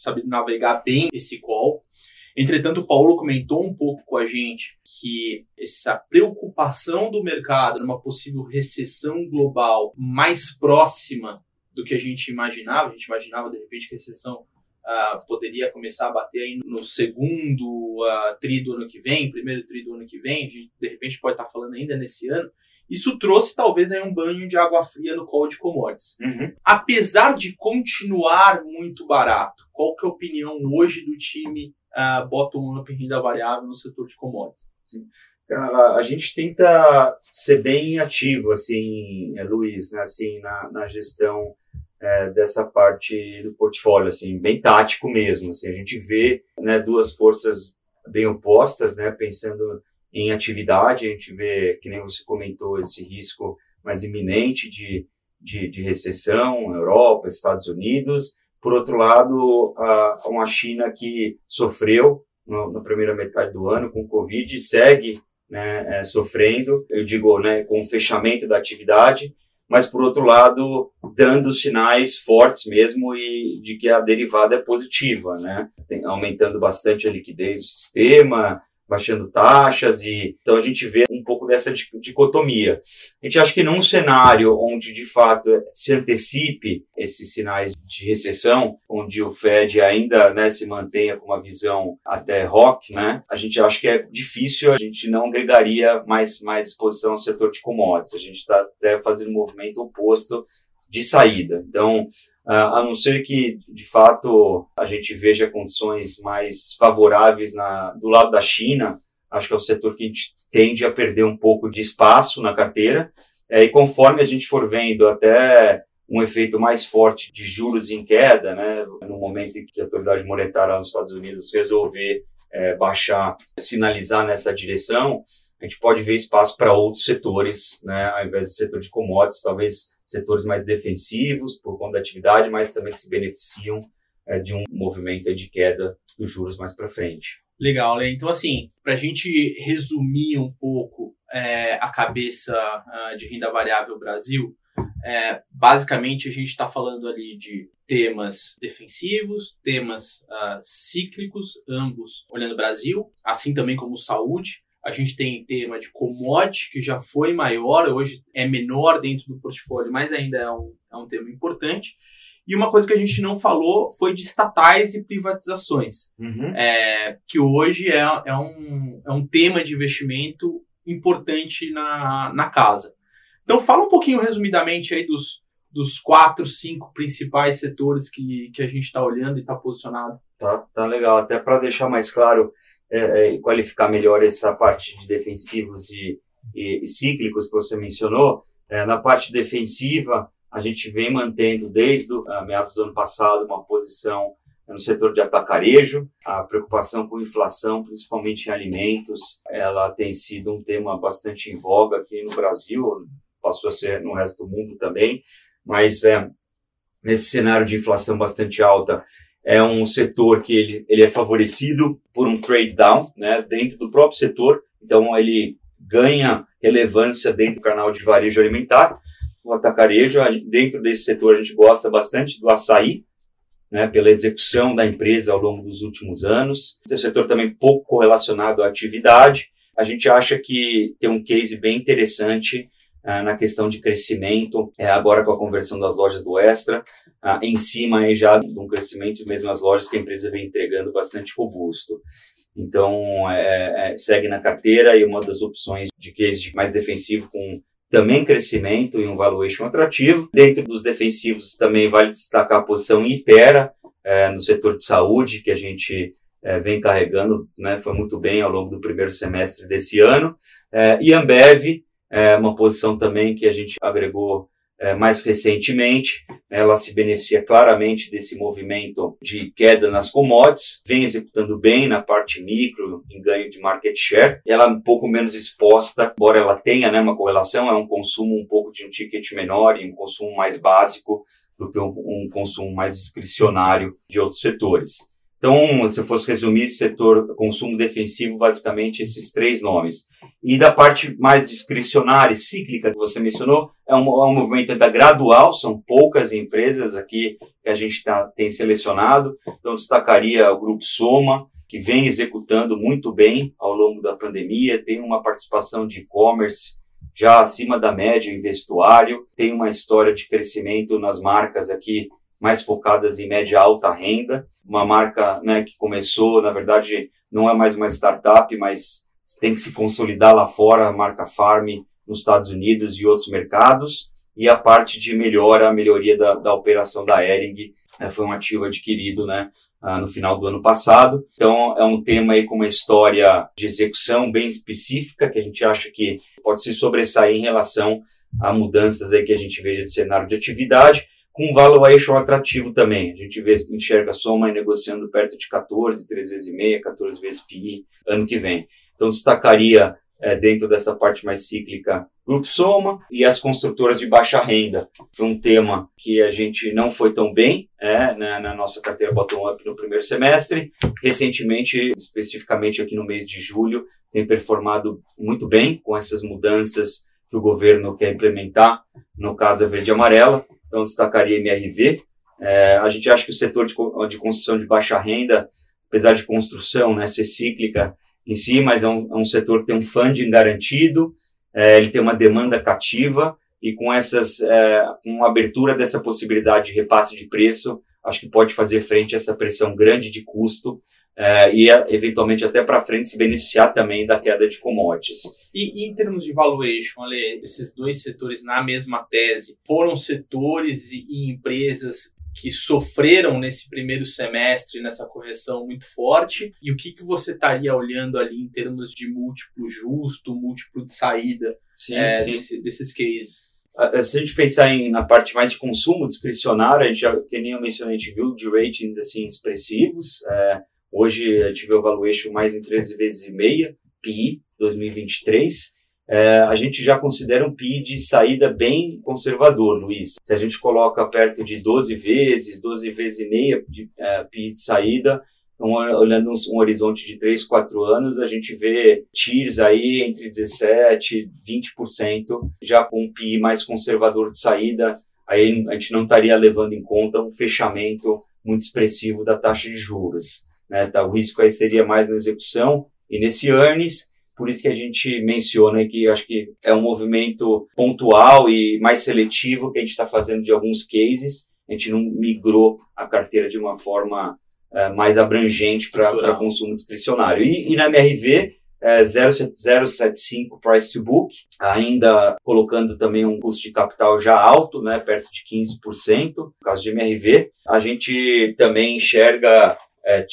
sabido navegar bem esse call. Entretanto, o Paulo comentou um pouco com a gente que essa preocupação do mercado numa possível recessão global mais próxima do que a gente imaginava, a gente imaginava de repente que a recessão uh, poderia começar a bater aí no segundo uh, tri do ano que vem, primeiro tri do ano que vem, a gente de repente pode estar falando ainda nesse ano. Isso trouxe talvez aí um banho de água fria no call de commodities. Uhum. Apesar de continuar muito barato, qual que é a opinião hoje do time uh, bottom-up em renda variável no setor de commodities? Sim. Cara, a gente tenta ser bem ativo, assim, é, Luiz, né, assim, na, na gestão é, dessa parte do portfólio, assim, bem tático mesmo. Assim, a gente vê né, duas forças bem opostas, né, pensando em atividade, a gente vê, que nem você comentou, esse risco mais iminente de, de, de recessão, Europa, Estados Unidos, por outro lado, a, uma China que sofreu na primeira metade do ano com Covid segue né, é, sofrendo, eu digo, né, com o fechamento da atividade, mas por outro lado, dando sinais fortes mesmo e de que a derivada é positiva, né, Tem, aumentando bastante a liquidez do sistema, baixando taxas e então a gente vê um pouco dessa dicotomia. A gente acha que num cenário onde de fato se antecipe esses sinais de recessão, onde o Fed ainda né, se mantenha com uma visão até rock, né, a gente acha que é difícil, a gente não agregaria mais, mais exposição ao setor de commodities. A gente está até fazendo um movimento oposto de saída. Então, a não ser que, de fato, a gente veja condições mais favoráveis na, do lado da China, acho que é o setor que a gente tende a perder um pouco de espaço na carteira. É, e conforme a gente for vendo até um efeito mais forte de juros em queda, né, no momento em que a autoridade monetária nos Estados Unidos resolver é, baixar, sinalizar nessa direção, a gente pode ver espaço para outros setores, né, ao invés do setor de commodities, talvez setores mais defensivos por conta da atividade, mas também que se beneficiam é, de um movimento de queda dos juros mais para frente. Legal, Lê. Então, assim, para a gente resumir um pouco é, a cabeça uh, de renda variável Brasil, é, basicamente a gente está falando ali de temas defensivos, temas uh, cíclicos, ambos olhando o Brasil, assim também como saúde, a gente tem tema de commodity, que já foi maior, hoje é menor dentro do portfólio, mas ainda é um, é um tema importante. E uma coisa que a gente não falou foi de estatais e privatizações, uhum. é, que hoje é, é, um, é um tema de investimento importante na, na casa. Então fala um pouquinho resumidamente aí dos, dos quatro, cinco principais setores que, que a gente está olhando e está posicionado. Tá, tá legal. Até para deixar mais claro, é, é, qualificar melhor essa parte de defensivos e, e, e cíclicos que você mencionou. É, na parte defensiva, a gente vem mantendo desde meados do ano passado uma posição no setor de atacarejo. A preocupação com inflação, principalmente em alimentos, ela tem sido um tema bastante em voga aqui no Brasil, passou a ser no resto do mundo também, mas é, nesse cenário de inflação bastante alta, é um setor que ele, ele é favorecido por um trade down, né, dentro do próprio setor, então ele ganha relevância dentro do canal de varejo alimentar. O atacarejo, dentro desse setor, a gente gosta bastante do açaí, né, pela execução da empresa ao longo dos últimos anos. Esse setor também pouco correlacionado à atividade. A gente acha que tem um case bem interessante uh, na questão de crescimento, é, agora com a conversão das lojas do Extra, ah, em cima aí já de um crescimento mesmo as lojas que a empresa vem entregando bastante robusto. Então, é, é, segue na carteira e uma das opções de case mais defensivo com também crescimento e um valuation atrativo. Dentro dos defensivos também vale destacar a posição Ipera, é, no setor de saúde, que a gente é, vem carregando, né, foi muito bem ao longo do primeiro semestre desse ano. É, e Ambev, é uma posição também que a gente agregou é, mais recentemente. Ela se beneficia claramente desse movimento de queda nas commodities, vem executando bem na parte micro, em ganho de market share. Ela é um pouco menos exposta, embora ela tenha né, uma correlação, é um consumo um pouco de um ticket menor e um consumo mais básico do que um, um consumo mais discricionário de outros setores. Então, se eu fosse resumir setor consumo defensivo, basicamente esses três nomes. E da parte mais discricionária, cíclica, que você mencionou, é um, é um movimento ainda gradual, são poucas empresas aqui que a gente tá, tem selecionado. Então, destacaria o Grupo Soma, que vem executando muito bem ao longo da pandemia, tem uma participação de e-commerce já acima da média em vestuário, tem uma história de crescimento nas marcas aqui mais focadas em média alta renda, uma marca né, que começou, na verdade, não é mais uma startup, mas tem que se consolidar lá fora, a marca Farm nos Estados Unidos e outros mercados, e a parte de melhora, a melhoria da, da operação da Ering, né, foi um ativo adquirido né, ah, no final do ano passado. Então, é um tema aí com uma história de execução bem específica, que a gente acha que pode se sobressair em relação a mudanças aí que a gente veja de cenário de atividade, com valuation atrativo também. A gente vê, enxerga a Soma negociando perto de 14, 3 vezes e meia, 14 vezes PI ano que vem. Então destacaria é, dentro dessa parte mais cíclica Grupo Soma e as construtoras de baixa renda. Foi um tema que a gente não foi tão bem é, na, na, nossa carteira bottom-up no primeiro semestre. Recentemente, especificamente aqui no mês de julho, tem performado muito bem com essas mudanças que o governo quer implementar, no caso a verde e amarela então destacaria MRV. É, a gente acha que o setor de, de, construção de baixa renda, apesar de construção né, ser cíclica em si, mas é um, é um setor que tem um funding garantido, é, ele tem uma demanda cativa, e com essas, é, com a abertura dessa possibilidade de repasse de preço, acho que pode fazer frente a essa pressão grande de custo é, e eventualmente até para frente se beneficiar também da queda de commodities. E, e, em termos de valuation, Ale, esses dois setores na mesma tese foram setores e, e empresas que sofreram nesse primeiro semestre nessa correção muito forte e o que, que você estaria olhando ali em termos de múltiplo justo, múltiplo de saída sim, é, sim. Desse, desses cases? Se a gente pensar em, na parte mais de consumo discricionário, a gente já, que nem eu mencionei, a gente viu de ratings assim expressivos. É, Hoje a gente vê o valuation mais em 13 vezes e meia, PI 2023. É, a gente já considera um PI de saída bem conservador, Luiz. Se a gente coloca perto de 12 vezes, 12 vezes e meia de é, PI de saída, então, olhando um, um, horizonte de 3, 4 anos, a gente vê TIRs aí entre 17% e 20%, já com um PI mais conservador de saída, aí a gente não estaria levando em conta um fechamento muito expressivo da taxa de juros. Né? Tá, o risco aí seria mais na execução e nesse earnings, por isso que a gente menciona que acho que é um movimento pontual e mais seletivo que a gente está fazendo de alguns cases. A gente não migrou a carteira de uma forma é, mais abrangente para consumo discricionário. E, e na MRV, é, 0,75 price to book, ainda colocando também um custo de capital já alto, né, perto de 15%, no caso de MRV. A gente também enxerga é,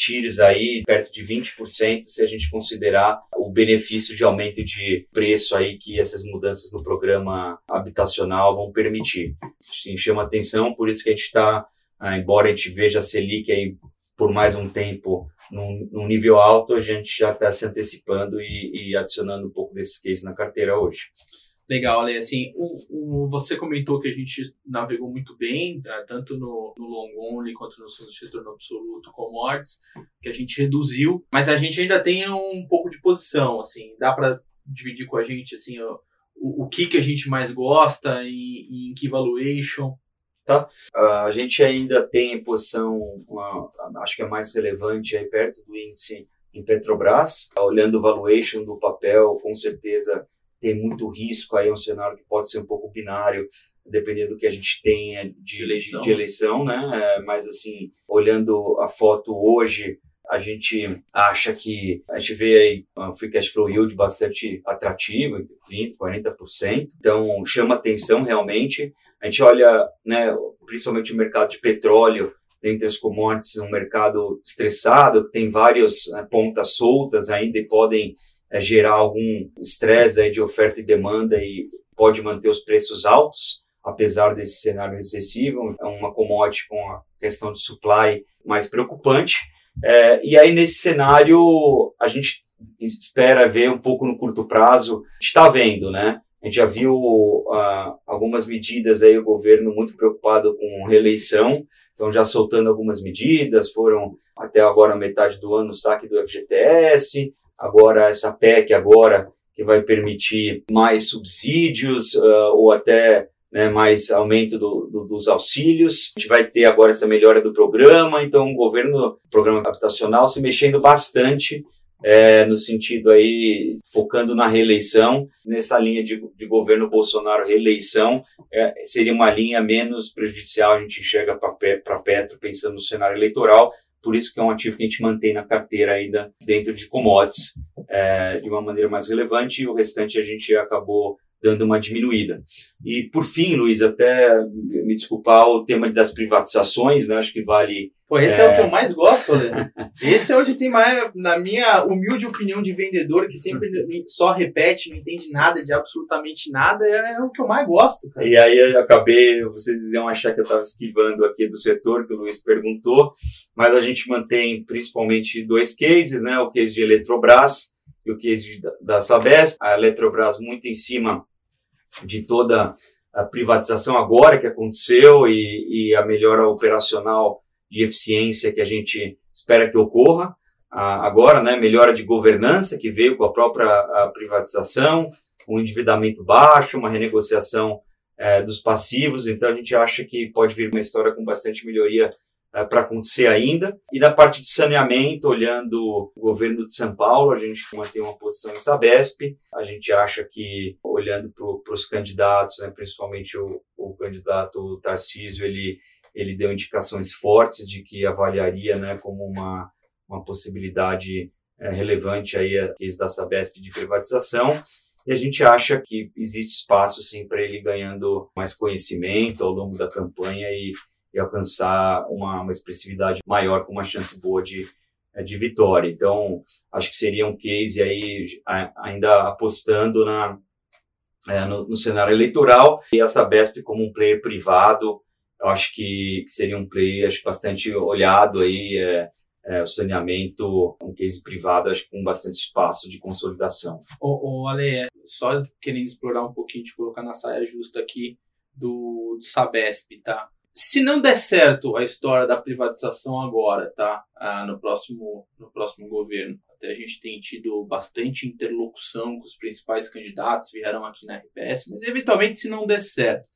aí perto de 20% se a gente considerar o benefício de aumento de preço aí que essas mudanças no programa habitacional vão permitir. Sim, chama atenção, por isso que a gente está, ah, embora a gente veja a Selic aí por mais um tempo num, num nível alto, a gente já está se antecipando e, e adicionando um pouco desses cases na carteira hoje. Legal, Ale. Assim, o, o, você comentou que a gente navegou muito bem, tá? tanto no, no long only quanto no retorno absoluto, commodities, que a gente reduziu, mas a gente ainda tem um pouco de posição, assim, dá para dividir com a gente, assim, o, o, que que a gente mais gosta e, em que valuation? Tá. A gente ainda tem posição, acho que é mais relevante aí perto do índice em Petrobras, olhando o valuation do papel, com certeza tem muito risco aí, é um cenário que pode ser um pouco binário, dependendo do que a gente tenha de eleição, de, de eleição né? É, mas, assim, olhando a foto hoje, a gente acha que a gente vê aí um free cash flow yield bastante atrativo, entre 30% 40%. Então, chama atenção realmente. A gente olha, né, principalmente o mercado de petróleo, dentre as commodities, um mercado estressado, que tem várias né, pontas soltas ainda e podem é, gerar algum estresse aí de oferta e demanda e pode manter os preços altos, apesar desse cenário recessivo, é uma commodity com a questão de supply mais preocupante. É, e aí, nesse cenário, a gente espera ver um pouco no curto prazo, está vendo, né? A gente já viu uh, algumas medidas aí, o governo muito preocupado com reeleição, então já soltando algumas medidas, foram até agora metade do ano o saque do FGTS, agora essa PEC agora que vai permitir mais subsídios uh, ou até né, mais aumento do, do, dos auxílios. A gente vai ter agora essa melhora do programa, então o governo, o programa habitacional, se mexendo bastante é, no sentido aí, focando na reeleição, nessa linha de, de governo Bolsonaro reeleição, é, seria uma linha menos prejudicial, a gente enxerga para Petro pensando no cenário eleitoral, por isso que é um ativo que a gente mantém na carteira ainda dentro de commodities é, de uma maneira mais relevante e o restante a gente acabou dando uma diminuída. E por fim, Luiz, até me desculpar o tema das privatizações, né? Acho que vale. Pô, esse é, é o que eu mais gosto, Leandro. esse é onde tem mais, na minha humilde opinião de vendedor, que sempre só repete, não entende nada de absolutamente nada, é, é o que eu mais gosto, cara. E aí eu acabei, vocês iam achar que eu estava esquivando aqui do setor, que o Luiz perguntou, mas a gente mantém principalmente dois cases, né? O case de Eletrobras e o case da Sabesp. A Eletrobras muito em cima de toda a privatização agora que aconteceu e, e a melhora operacional de eficiência que a gente espera que ocorra. Agora, né, melhora de governança que veio com a própria privatização, um endividamento baixo, uma renegociação é, dos passivos, então a gente acha que pode vir uma história com bastante melhoria é, para acontecer ainda. E na parte de saneamento, olhando o governo de São Paulo, a gente mantém uma posição em Sabesp. A gente acha que, olhando para os candidatos, né, principalmente o, o candidato Tarcísio, ele, ele deu indicações fortes de que avaliaria né, como uma, uma possibilidade é, relevante aí a crise da Sabesp de privatização. E a gente acha que existe espaço, sim, para ele ganhando mais conhecimento ao longo da campanha e e alcançar uma, uma expressividade maior com uma chance boa de, eh, de vitória. Então, acho que seria um case aí ainda apostando na, é, no, no, cenário eleitoral e a Sabesp como um player privado, eu acho que, seria um player acho, bastante olhado aí, é, é, o saneamento, um case privado, acho que com bastante espaço de consolidação. Ô Ale, só querendo explorar um pouquinho, de colocar na saia justa aqui do, do Sabesp, tá? Se não der certo a história da privatização agora, tá? Ah, no, próximo, no próximo governo, até a gente tem tido bastante interlocução com os principais candidatos, vieram aqui na RPS, mas eventualmente se não der certo,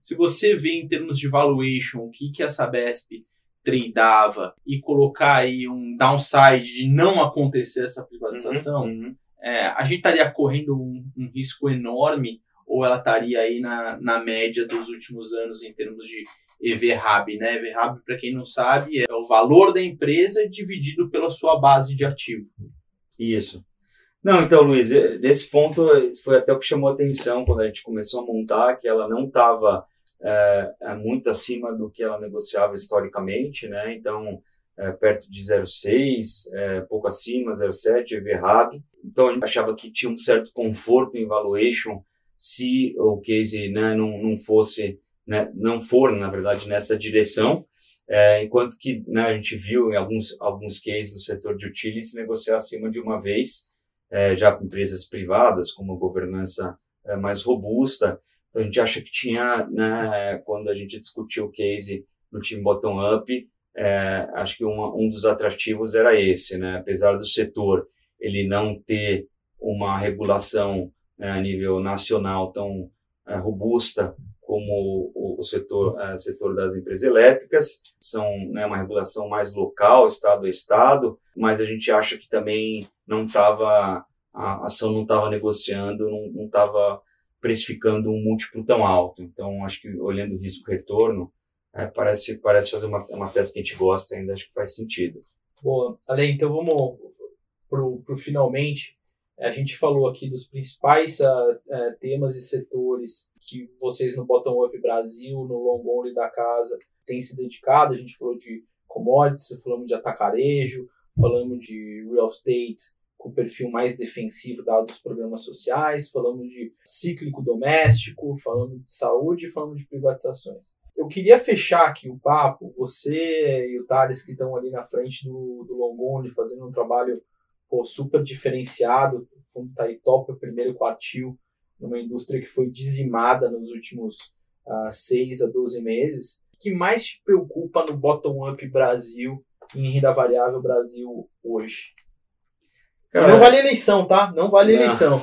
se você vê em termos de valuation o que, que a Sabesp tradeava e colocar aí um downside de não acontecer essa privatização, uhum, uhum. É, a gente estaria correndo um, um risco enorme ou ela estaria aí na, na média dos últimos anos em termos de EV-RAB, né? EV-RAB, para quem não sabe, é o valor da empresa dividido pela sua base de ativo. Isso. Não, então, Luiz, nesse ponto foi até o que chamou a atenção quando a gente começou a montar, que ela não estava é, é, muito acima do que ela negociava historicamente, né? Então, é, perto de 0,6, é, pouco acima, 0,7, EV-RAB. Então, a gente achava que tinha um certo conforto em valuation se o case né, não, não fosse, né, não for, na verdade, nessa direção, é, enquanto que né, a gente viu em alguns, alguns cases do setor de utilities negociar acima de uma vez, é, já empresas privadas, com governança é, mais robusta. Então, a gente acha que tinha, né, quando a gente discutiu o case no time bottom-up, é, acho que uma, um dos atrativos era esse, né? apesar do setor ele não ter uma regulação a nível nacional tão é, robusta como o, o setor, é, setor das empresas elétricas, são né, uma regulação mais local, estado a estado, mas a gente acha que também não estava, a ação não estava negociando, não estava precificando um múltiplo tão alto. Então, acho que olhando risco-retorno, é, parece, parece fazer uma, uma tese que a gente gosta ainda, acho que faz sentido. Boa. Ale, então vamos para o finalmente. A gente falou aqui dos principais uh, uh, temas e setores que vocês no Bottom Up Brasil, no Long Only da casa, têm se dedicado. A gente falou de commodities, falamos de atacarejo, falamos de real estate com perfil mais defensivo dado os programas sociais, falamos de cíclico doméstico, falamos de saúde falamos de privatizações. Eu queria fechar aqui o papo, você e o Thales que estão ali na frente do, do Longoni fazendo um trabalho pô, super diferenciado, o fundo está aí top, o primeiro quartil, numa indústria que foi dizimada nos últimos uh, a 12 meses. O que mais te preocupa no bottom-up Brasil, em renda variável Brasil hoje? Cara, não vale eleição, tá? Não vale não, eleição.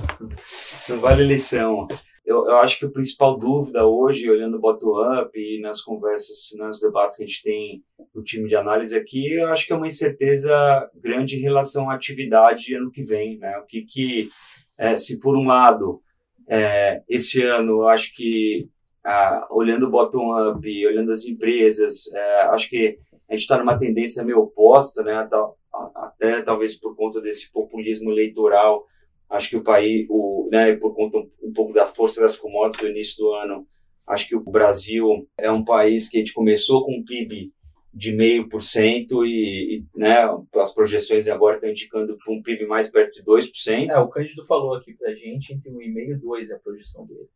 Não vale eleição. Eu, eu acho que a principal dúvida hoje, olhando o bottom-up e nas conversas, nos debates que a gente tem no time de análise aqui, eu acho que é uma incerteza grande em relação à atividade ano que vem. Né? O que, que é, se por um lado, é, esse ano, eu acho que ah, olhando bottom-up, olhando as empresas, é, acho que a gente está numa tendência meio oposta, né? até talvez por conta desse populismo eleitoral. Acho que o país, o, né, por conta um pouco da força das commodities do início do ano, acho que o Brasil é um país que a gente começou com um PIB de meio por cento e, né, as projeções agora estão indicando para um PIB mais perto de 2%. É, o Cândido falou aqui para a gente, entre 1,5 e 2 é a projeção dele.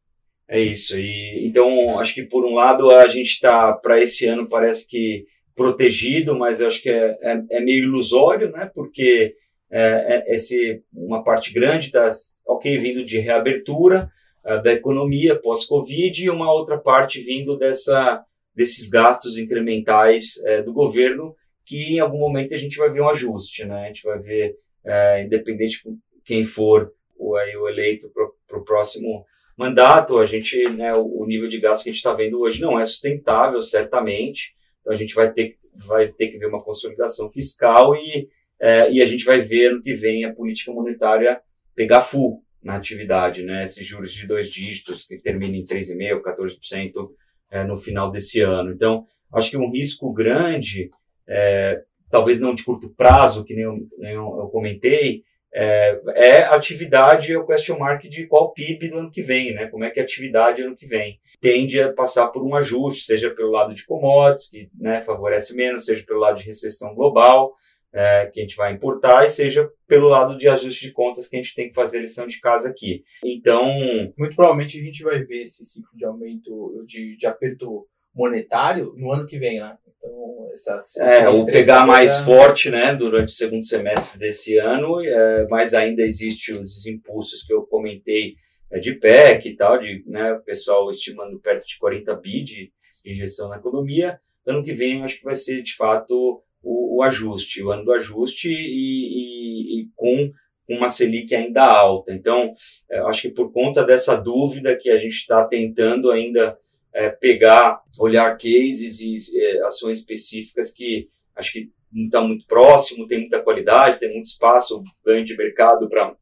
É isso. E então acho que por um lado a gente está para esse ano parece que protegido, mas eu acho que é, é, é meio ilusório, né? Porque é, é, esse, uma parte grande está, ok, vindo de reabertura uh, da economia pós-Covid e uma outra parte vindo dessa, desses gastos incrementais é, do governo que em algum momento a gente vai ver um ajuste, né? A gente vai ver, é, independente de quem for o, aí, o eleito para o próximo mandato, a gente, né, o, o nível de gasto que a gente está vendo hoje não é sustentável, certamente. Então a gente vai ter, vai ter que ver uma consolidação fiscal e, é, e a gente vai ver ano que vem a política monetária pegar full na atividade, né? Esses juros de dois dígitos que terminam em 3,5%, 14% é, no final desse ano. Então, acho que um risco grande, é, talvez não de curto prazo, que nem eu, nem eu comentei, é, é atividade, é o question mark de qual PIB no ano que vem, né? Como é que é a atividade ano que vem. Tende a passar por um ajuste, seja pelo lado de commodities, que né, favorece menos, seja pelo lado de recessão global, é, que a gente vai importar, e seja pelo lado de ajuste de contas que a gente tem que fazer a lição de casa aqui. Então. Muito provavelmente a gente vai ver esse ciclo de aumento, de, de aperto monetário no ano que vem, né? Então, essa, é, o pegar mais forte, né, durante o segundo semestre desse ano, é, mas ainda existe os impulsos que eu comentei é, de PEC e tal, de né, o pessoal estimando perto de 40 bi de injeção na economia. Ano que vem, eu acho que vai ser, de fato, o, o ajuste, o ano do ajuste e, e, e com uma Selic ainda alta. Então, é, acho que por conta dessa dúvida que a gente está tentando ainda é, pegar, olhar cases e é, ações específicas que acho que não está muito próximo, tem muita qualidade, tem muito espaço, ganho de mercado para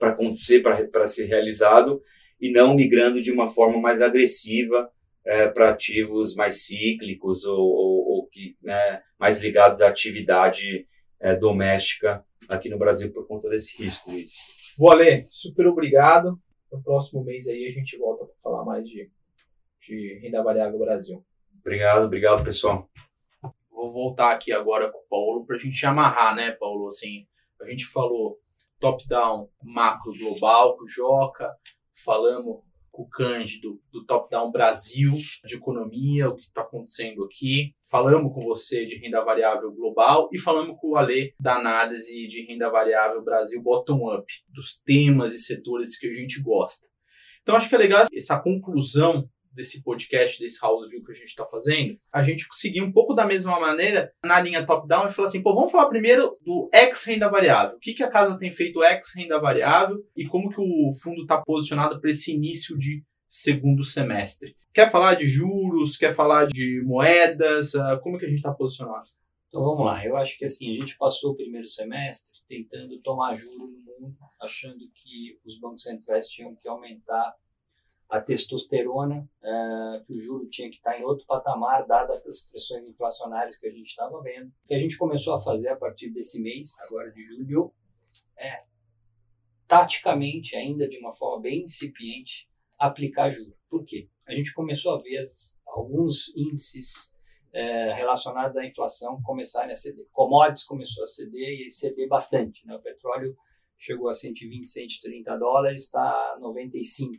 acontecer, para ser realizado, e não migrando de uma forma mais agressiva é, para ativos mais cíclicos ou, ou, ou que, né, mais ligados à atividade é, doméstica aqui no Brasil por conta desse risco, Luiz. Bolê, super obrigado. No próximo mês aí a gente volta para falar mais de de renda variável Brasil. Obrigado, obrigado, pessoal. Vou voltar aqui agora com o Paulo para a gente amarrar, né, Paulo? Assim, a gente falou top-down macro global com o Joca, falamos com o Cândido do top-down Brasil, de economia, o que está acontecendo aqui. Falamos com você de renda variável global e falamos com o Ale da análise de renda variável Brasil bottom-up, dos temas e setores que a gente gosta. Então acho que é legal essa conclusão desse podcast, desse house view que a gente está fazendo, a gente conseguir um pouco da mesma maneira na linha top-down e falar assim, pô, vamos falar primeiro do ex renda variável. O que, que a casa tem feito ex renda variável e como que o fundo está posicionado para esse início de segundo semestre. Quer falar de juros? Quer falar de moedas? Ah, como que a gente está posicionado? Então vamos lá, eu acho que assim, a gente passou o primeiro semestre tentando tomar juro no mundo, achando que os bancos centrais tinham que aumentar a testosterona, uh, que o juro tinha que estar em outro patamar, dadas as pressões inflacionárias que a gente estava vendo. O que a gente começou a fazer a partir desse mês, agora de julho, é, taticamente, ainda de uma forma bem incipiente, aplicar juro. Por quê? A gente começou a ver alguns índices é, relacionados à inflação começarem a ceder. Commodities começou a ceder e ceder bastante. Né? O petróleo chegou a 120, 130 dólares, está 95.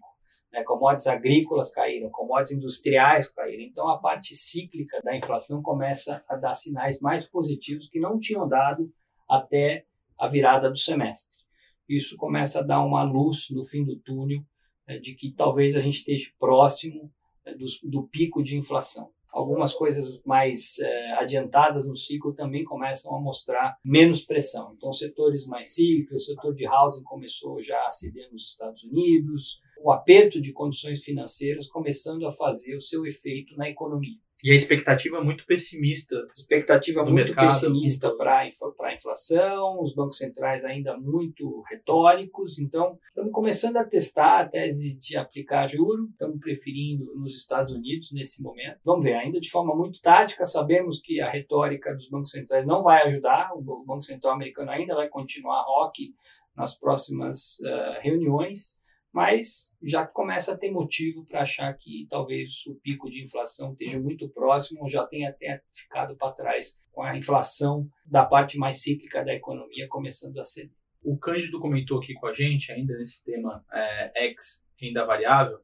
Né? Commodities agrícolas caíram, commodities industriais caíram. Então, a parte cíclica da inflação começa a dar sinais mais positivos que não tinham dado até a virada do semestre. Isso começa a dar uma luz no fim do túnel né, de que talvez a gente esteja próximo né, do, do pico de inflação algumas coisas mais é, adiantadas no ciclo também começam a mostrar menos pressão. Então, setores mais cíclicos, o setor de housing começou já a ceder nos Estados Unidos, o aperto de condições financeiras começando a fazer o seu efeito na economia. E a expectativa é muito pessimista. Expectativa muito mercado, pessimista para a inflação, os bancos centrais ainda muito retóricos. Então, estamos começando a testar a tese de aplicar juro, estamos preferindo nos Estados Unidos nesse momento. Vamos ver, ainda de forma muito tática, sabemos que a retórica dos bancos centrais não vai ajudar, o Banco Central americano ainda vai continuar rock nas próximas uh, reuniões mas já começa a ter motivo para achar que talvez o pico de inflação esteja muito próximo ou já tenha até ficado para trás com a inflação da parte mais cíclica da economia começando a ceder. O Cândido comentou aqui com a gente, ainda nesse tema é, ex renda variável,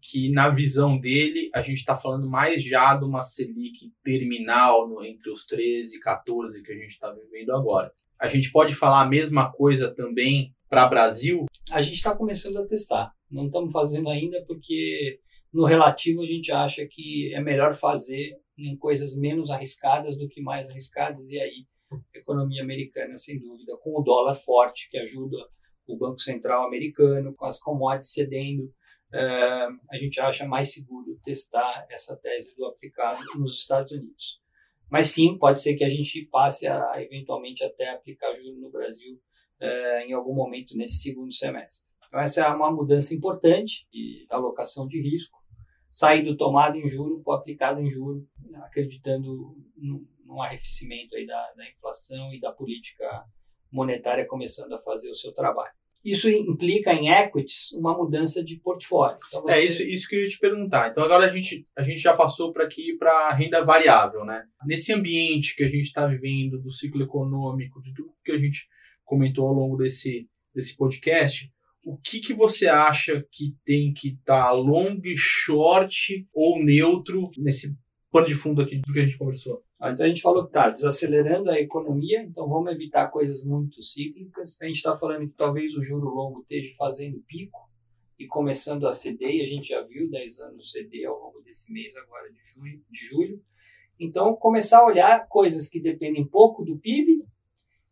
que na visão dele a gente está falando mais já de uma Selic terminal no, entre os 13 e 14 que a gente está vivendo agora. A gente pode falar a mesma coisa também para Brasil? A gente está começando a testar. Não estamos fazendo ainda porque no relativo a gente acha que é melhor fazer em coisas menos arriscadas do que mais arriscadas e aí economia americana sem dúvida com o dólar forte que ajuda o Banco Central americano com as commodities cedendo uh, a gente acha mais seguro testar essa tese do aplicado nos Estados Unidos mas sim pode ser que a gente passe a eventualmente até aplicar juro no Brasil uh, em algum momento nesse segundo semestre. Então, essa é uma mudança importante de alocação de risco, sair do tomado em juro para aplicado em juro, acreditando num arrefecimento aí da, da inflação e da política monetária começando a fazer o seu trabalho. Isso implica em equities uma mudança de portfólio. Então é você... É isso, isso que eu ia te perguntar. Então agora a gente, a gente já passou para aqui para renda variável, né? Nesse ambiente que a gente está vivendo do ciclo econômico, de tudo que a gente comentou ao longo desse, desse podcast, o que, que você acha que tem que estar tá long, short ou neutro nesse pano de fundo aqui do que a gente conversou? Então a gente falou que está desacelerando a economia, então vamos evitar coisas muito cíclicas. A gente está falando que talvez o juro longo esteja fazendo pico e começando a ceder, e a gente já viu 10 anos ceder ao longo desse mês agora de, junho, de julho. Então, começar a olhar coisas que dependem pouco do PIB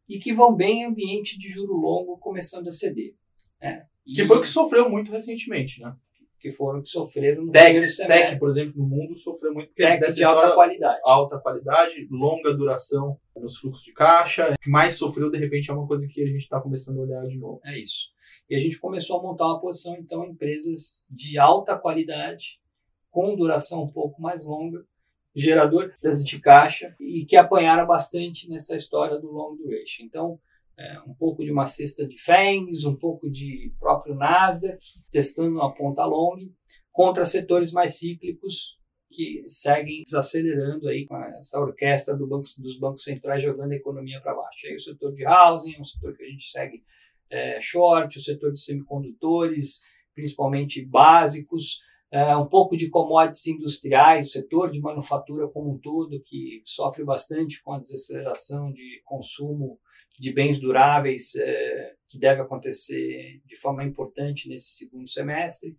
e que vão bem em ambiente de juro longo começando a ceder. Né? Que foi o que sofreu muito recentemente, né? Que foram que sofreram no tech, primeiro semestre. Tech, por exemplo, no mundo sofreu muito. Tech de alta qualidade. Alta qualidade, longa duração nos fluxos de caixa. O que mais sofreu, de repente, é uma coisa que a gente está começando a olhar de novo. É isso. E a gente começou a montar uma posição, então, em empresas de alta qualidade, com duração um pouco mais longa, gerador de caixa e que apanharam bastante nessa história do long duration. Então, é, um pouco de uma cesta de FANGs, um pouco de próprio Nasdaq, testando uma ponta long, contra setores mais cíclicos que seguem desacelerando aí com essa orquestra do banco, dos bancos centrais jogando a economia para baixo. Aí o setor de housing um setor que a gente segue é, short, o setor de semicondutores, principalmente básicos, é, um pouco de commodities industriais, o setor de manufatura como um todo, que sofre bastante com a desaceleração de consumo de bens duráveis, é, que deve acontecer de forma importante nesse segundo semestre.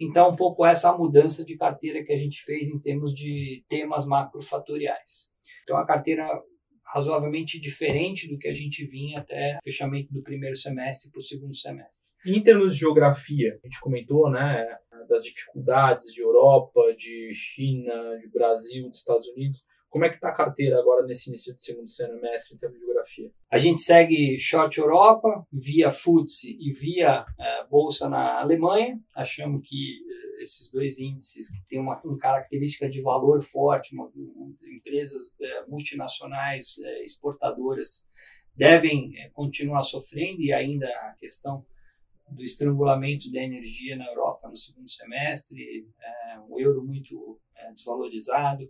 Então, um pouco essa mudança de carteira que a gente fez em termos de temas macrofatoriais. Então, a carteira razoavelmente diferente do que a gente vinha até fechamento do primeiro semestre para o segundo semestre. Em termos de geografia, a gente comentou, né, das dificuldades de Europa, de China, de Brasil, dos Estados Unidos. Como é que está a carteira agora nesse início de segundo semestre em termos de geografia? A gente segue short Europa via FTSE e via uh, bolsa na Alemanha. Achamos que uh, esses dois índices que têm uma, uma, característica de valor forte, uma, uma, empresas uh, multinacionais exportadoras devem continuar sofrendo e ainda a questão do estrangulamento da energia na Europa no segundo semestre, é, o euro muito é, desvalorizado,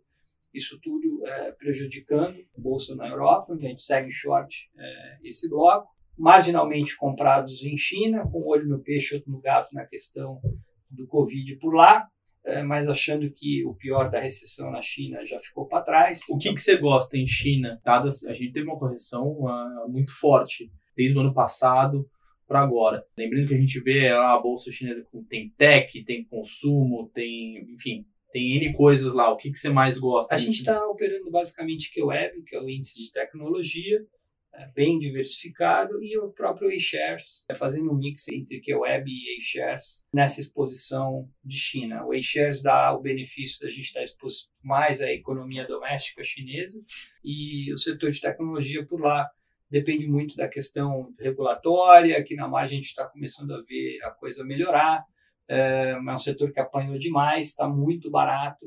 isso tudo é, prejudicando a bolsa na Europa, a gente segue short é, esse bloco. marginalmente comprados em China, com olho no peixe, outro no gato na questão do Covid por lá, é, mas achando que o pior da recessão na China já ficou para trás. O que, que você gosta em China? A gente teve uma correção uh, muito forte desde o ano passado para agora. Lembrando que a gente vê lá a bolsa chinesa tem tech, tem consumo, tem, enfim, tem N coisas lá. O que, que você mais gosta? A gente está operando basicamente QWeb, que é o índice de tecnologia, é, bem diversificado, e o próprio A-Shares, é, fazendo um mix entre QWeb e A-Shares nessa exposição de China. O A-Shares dá o benefício da gente estar exposto mais à economia doméstica chinesa e o setor de tecnologia por lá depende muito da questão regulatória, que na margem a gente está começando a ver a coisa melhorar, é, é um setor que apanhou demais, está muito barato,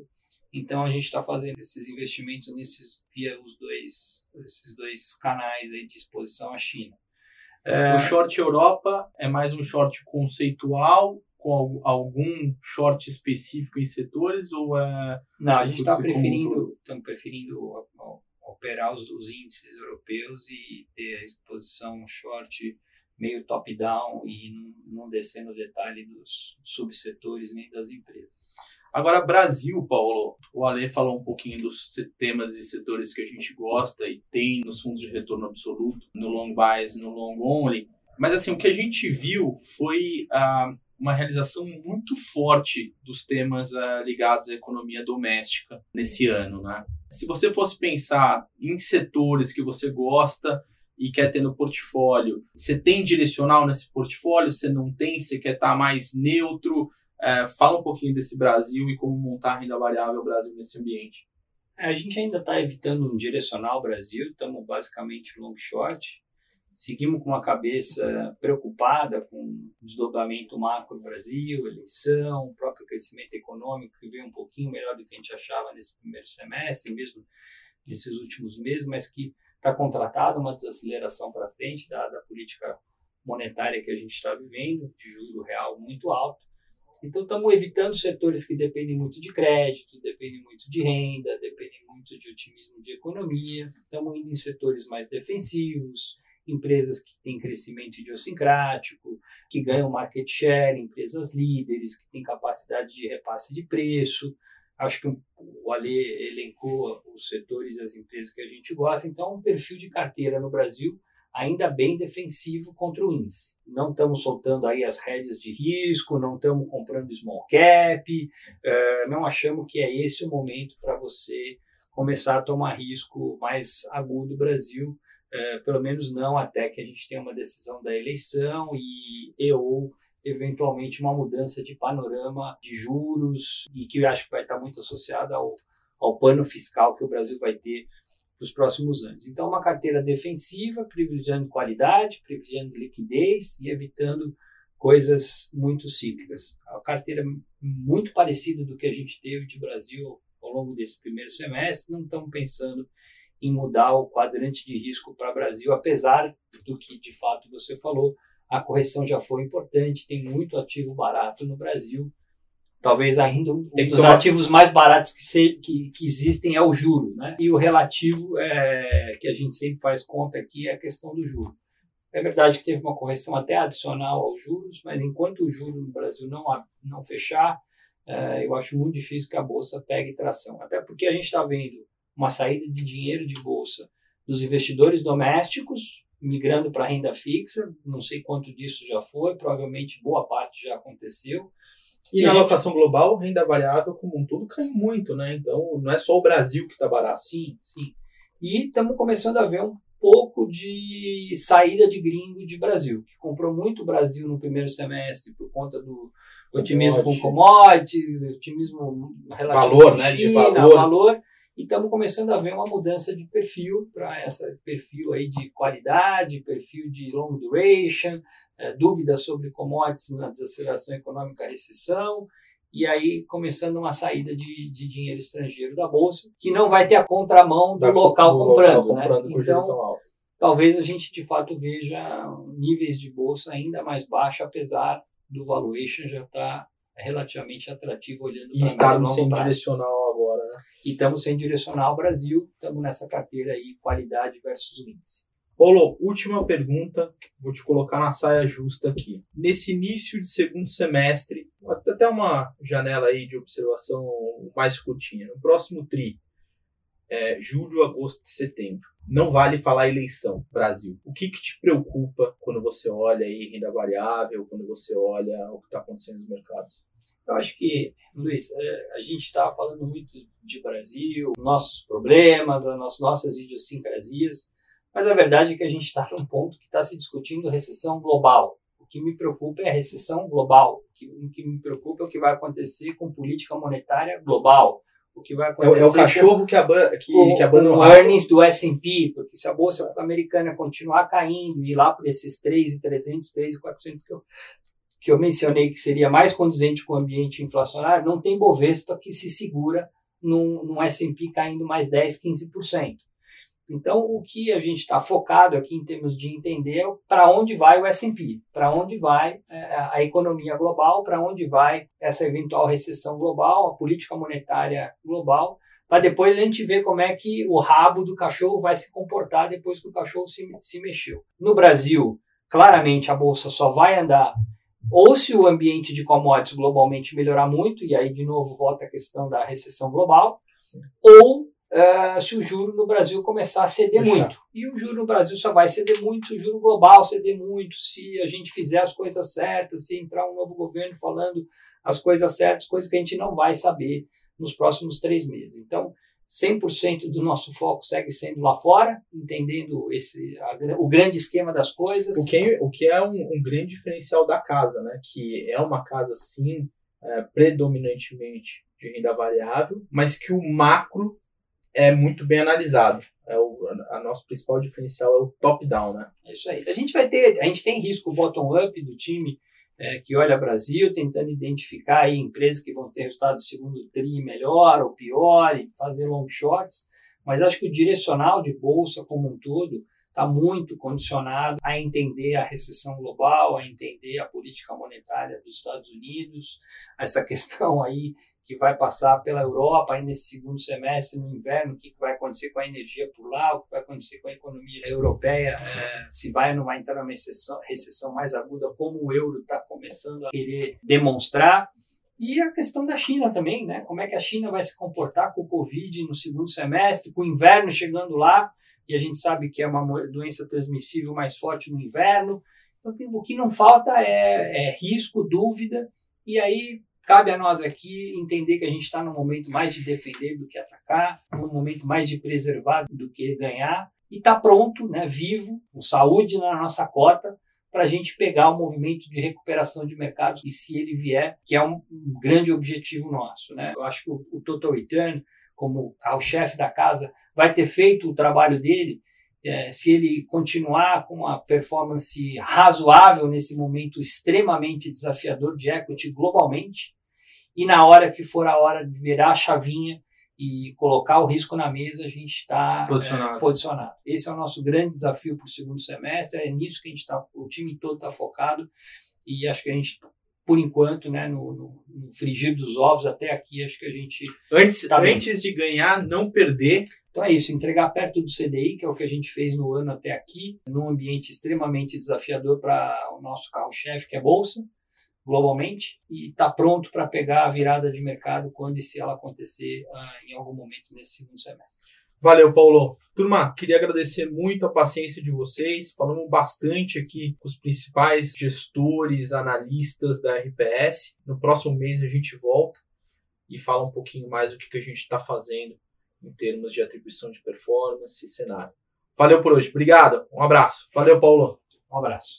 então a gente está fazendo esses investimentos nesses via os dois esses dois canais aí de exposição à China. É... O short Europa é mais um short conceitual com algum short específico em setores ou é não a gente está preferindo estamos preferindo operar os, os índices europeus e ter a exposição short meio top-down e não, não descer no detalhe dos subsetores nem das empresas. Agora, Brasil, Paulo, o Ale falou um pouquinho dos temas e setores que a gente gosta e tem nos fundos de retorno absoluto, no long bias no long only. Mas assim, o que a gente viu foi ah, uma realização muito forte dos temas ah, ligados à economia doméstica nesse ano, né? Se você fosse pensar em setores que você gosta e quer ter no portfólio, você tem direcional nesse portfólio? Você não tem? Você quer estar mais neutro? É, fala um pouquinho desse Brasil e como montar a renda variável Brasil nesse ambiente. É, a gente ainda está evitando um direcional Brasil, estamos basicamente long short. Seguimos com uma cabeça preocupada com o desdobramento macro Brasil, eleição, o próprio crescimento econômico que veio um pouquinho melhor do que a gente achava nesse primeiro semestre, mesmo nesses últimos meses, mas que está contratada uma desaceleração para frente, dada a política monetária que a gente está vivendo, de juro real muito alto. Então, estamos evitando setores que dependem muito de crédito, dependem muito de renda, dependem muito de otimismo de economia. Estamos indo em setores mais defensivos, empresas que têm crescimento idiosincrático, que ganham market share, empresas líderes, que têm capacidade de repasse de preço. Acho que o Ale elencou os setores e as empresas que a gente gosta. Então, um perfil de carteira no Brasil ainda bem defensivo contra o índice. Não estamos soltando aí as rédeas de risco, não estamos comprando small cap, uh, não achamos que é esse o momento para você começar a tomar risco mais agudo do Brasil, uh, pelo menos não até que a gente tenha uma decisão da eleição e, e ou eventualmente uma mudança de panorama de juros e que eu acho que vai estar muito associada ao, ao plano fiscal que o Brasil vai ter para os próximos anos. Então, uma carteira defensiva, privilegiando qualidade, privilegiando liquidez e evitando coisas muito cíclicas. A carteira muito parecida do que a gente teve de Brasil ao longo desse primeiro semestre, não estamos pensando em mudar o quadrante de risco para o Brasil, apesar do que de fato você falou, a correção já foi importante, tem muito ativo barato no Brasil, Talvez ainda um dos tomar... ativos mais baratos que, se, que, que, existem é o juro, né? E o relativo, é, que a gente sempre faz conta aqui, é a questão do juro. É verdade que teve uma correção até adicional aos juros, mas enquanto o juro no Brasil não, não fechar, é, eu acho muito difícil que a Bolsa pegue tração. Até porque a gente está vendo uma saída de dinheiro de Bolsa dos investidores domésticos, migrando para a renda fixa, não sei quanto disso já foi, provavelmente boa parte já aconteceu, e, na gente... alocação global, renda variável como um todo caiu muito, né? Então não é só o Brasil que está barato. Sim, sim. E estamos começando a ver um pouco de saída de gringo de Brasil, que comprou muito Brasil no primeiro semestre por conta do otimismo com commodity, otimismo relativo valor, né, de valor. valor e estamos começando a ver uma mudança de perfil para esse perfil aí de qualidade, perfil de long duration, é, dúvidas sobre commodities na desaceleração econômica, recessão, e aí começando uma saída de, de dinheiro estrangeiro da bolsa, que não vai ter a contramão do, local, do comprando, local né? comprando. Então, talvez a gente de fato veja níveis de bolsa ainda mais baixos, apesar do valuation já estar tá relativamente atrativo olhando para E estarmos sem prazo. direcional agora e estamos sem direcionar o Brasil, estamos nessa carteira aí, qualidade versus índice. Paulo, última pergunta, vou te colocar na saia justa aqui. Nesse início de segundo semestre, até uma janela aí de observação mais curtinha, no próximo TRI, é, julho, agosto e setembro, não vale falar eleição, Brasil. O que, que te preocupa quando você olha aí renda variável, quando você olha o que está acontecendo nos mercados? Eu acho que, Luiz, é, a gente estava falando muito de Brasil, nossos problemas, as nossas idiosincrasias, mas a verdade é que a gente está num ponto que está se discutindo recessão global. O que me preocupa é a recessão global. O que, o que me preocupa é o que vai acontecer com política monetária global. O que vai acontecer é, o cachorro com, que, aba, que, com, que abana o earnings do S&P, porque se a bolsa americana continuar caindo e ir lá por esses 3,300, 3,400 que eu que eu mencionei que seria mais condizente com o ambiente inflacionário, não tem Bovespa que se segura num, num S&P caindo mais 10, 15%. Então, o que a gente está focado aqui em termos de entender é para onde vai o S&P, para onde vai é, a economia global, para onde vai essa eventual recessão global, a política monetária global, para depois a gente ver como é que o rabo do cachorro vai se comportar depois que o cachorro se, se mexeu. No Brasil, claramente a bolsa só vai andar ou se o ambiente de commodities globalmente melhorar muito, e aí de novo volta a questão da recessão global, ou uh, se o juro no Brasil começar a ceder muito. E o juro no Brasil só vai ceder muito se o juro global ceder muito, se a gente fizer as coisas certas, se entrar um novo governo falando as coisas certas, coisas que a gente não vai saber nos próximos três meses. Então, 100% do nosso foco segue sendo lá fora, entendendo esse, a, o grande esquema das coisas. O que, o que é um, um, grande diferencial da casa, né? que é uma casa, sim, é, predominantemente de renda variável, mas que o macro é muito bem analisado. É o a, a nosso principal diferencial é o top-down. Né? É isso aí. A gente vai ter, a gente tem risco bottom-up do time é, que olha Brasil, tentando identificar aí empresas que vão ter resultado do segundo TRI melhor ou pior e fazer long shots, mas acho que o direcional de bolsa como um todo está muito condicionado a entender a recessão global, a entender a política monetária dos Estados Unidos, essa questão aí que vai passar pela Europa aí nesse segundo semestre, no inverno, o que, vai acontecer com a energia por lá, o que vai acontecer com a economia europeia, é, se vai ou não vai entrar numa recessão, recessão mais aguda, como o euro está começando a querer demonstrar. E a questão da China também, né? Como é que a China vai se comportar com o Covid no segundo semestre, com o inverno chegando lá, e a gente sabe que é uma doença transmissível mais forte no inverno. Então, o que não falta é, é risco, dúvida, e aí Cabe a nós aqui entender que a gente está num momento mais de defender do que atacar, num momento mais de preservar do que ganhar, e está pronto, né, vivo, com saúde na nossa cota, para a gente pegar o movimento de recuperação de mercados e se ele vier, que é um, grande objetivo nosso. Né? Eu acho que o, Total Return, como o chefe da casa, vai ter feito o trabalho dele é, se ele continuar com uma performance razoável nesse momento extremamente desafiador de equity globalmente, e na hora que for a hora de virar a chavinha e colocar o risco na mesa, a gente está posicionado. É, posicionado. Esse é o nosso grande desafio para o segundo semestre, é nisso que a gente está, o time todo está focado e acho que a gente, por enquanto, né, no, no, no, frigir dos ovos até aqui, acho que a gente. Antes, tá antes de ganhar, não perder. Então é isso, entregar perto do CDI, que é o que a gente fez no ano até aqui, num ambiente extremamente desafiador para o nosso carro-chefe, que é a Bolsa globalmente e está pronto para pegar a virada de mercado quando e se ela acontecer uh, em algum momento nesse segundo semestre. Valeu, Paulo. Turma, queria agradecer muito a paciência de vocês. Falamos bastante aqui com os principais gestores, analistas da RPS. No próximo mês a gente volta e fala um pouquinho mais do que, que a gente está fazendo em termos de atribuição de performance e cenário. Valeu por hoje. Obrigado. Um abraço. Valeu, Paulo. Um abraço.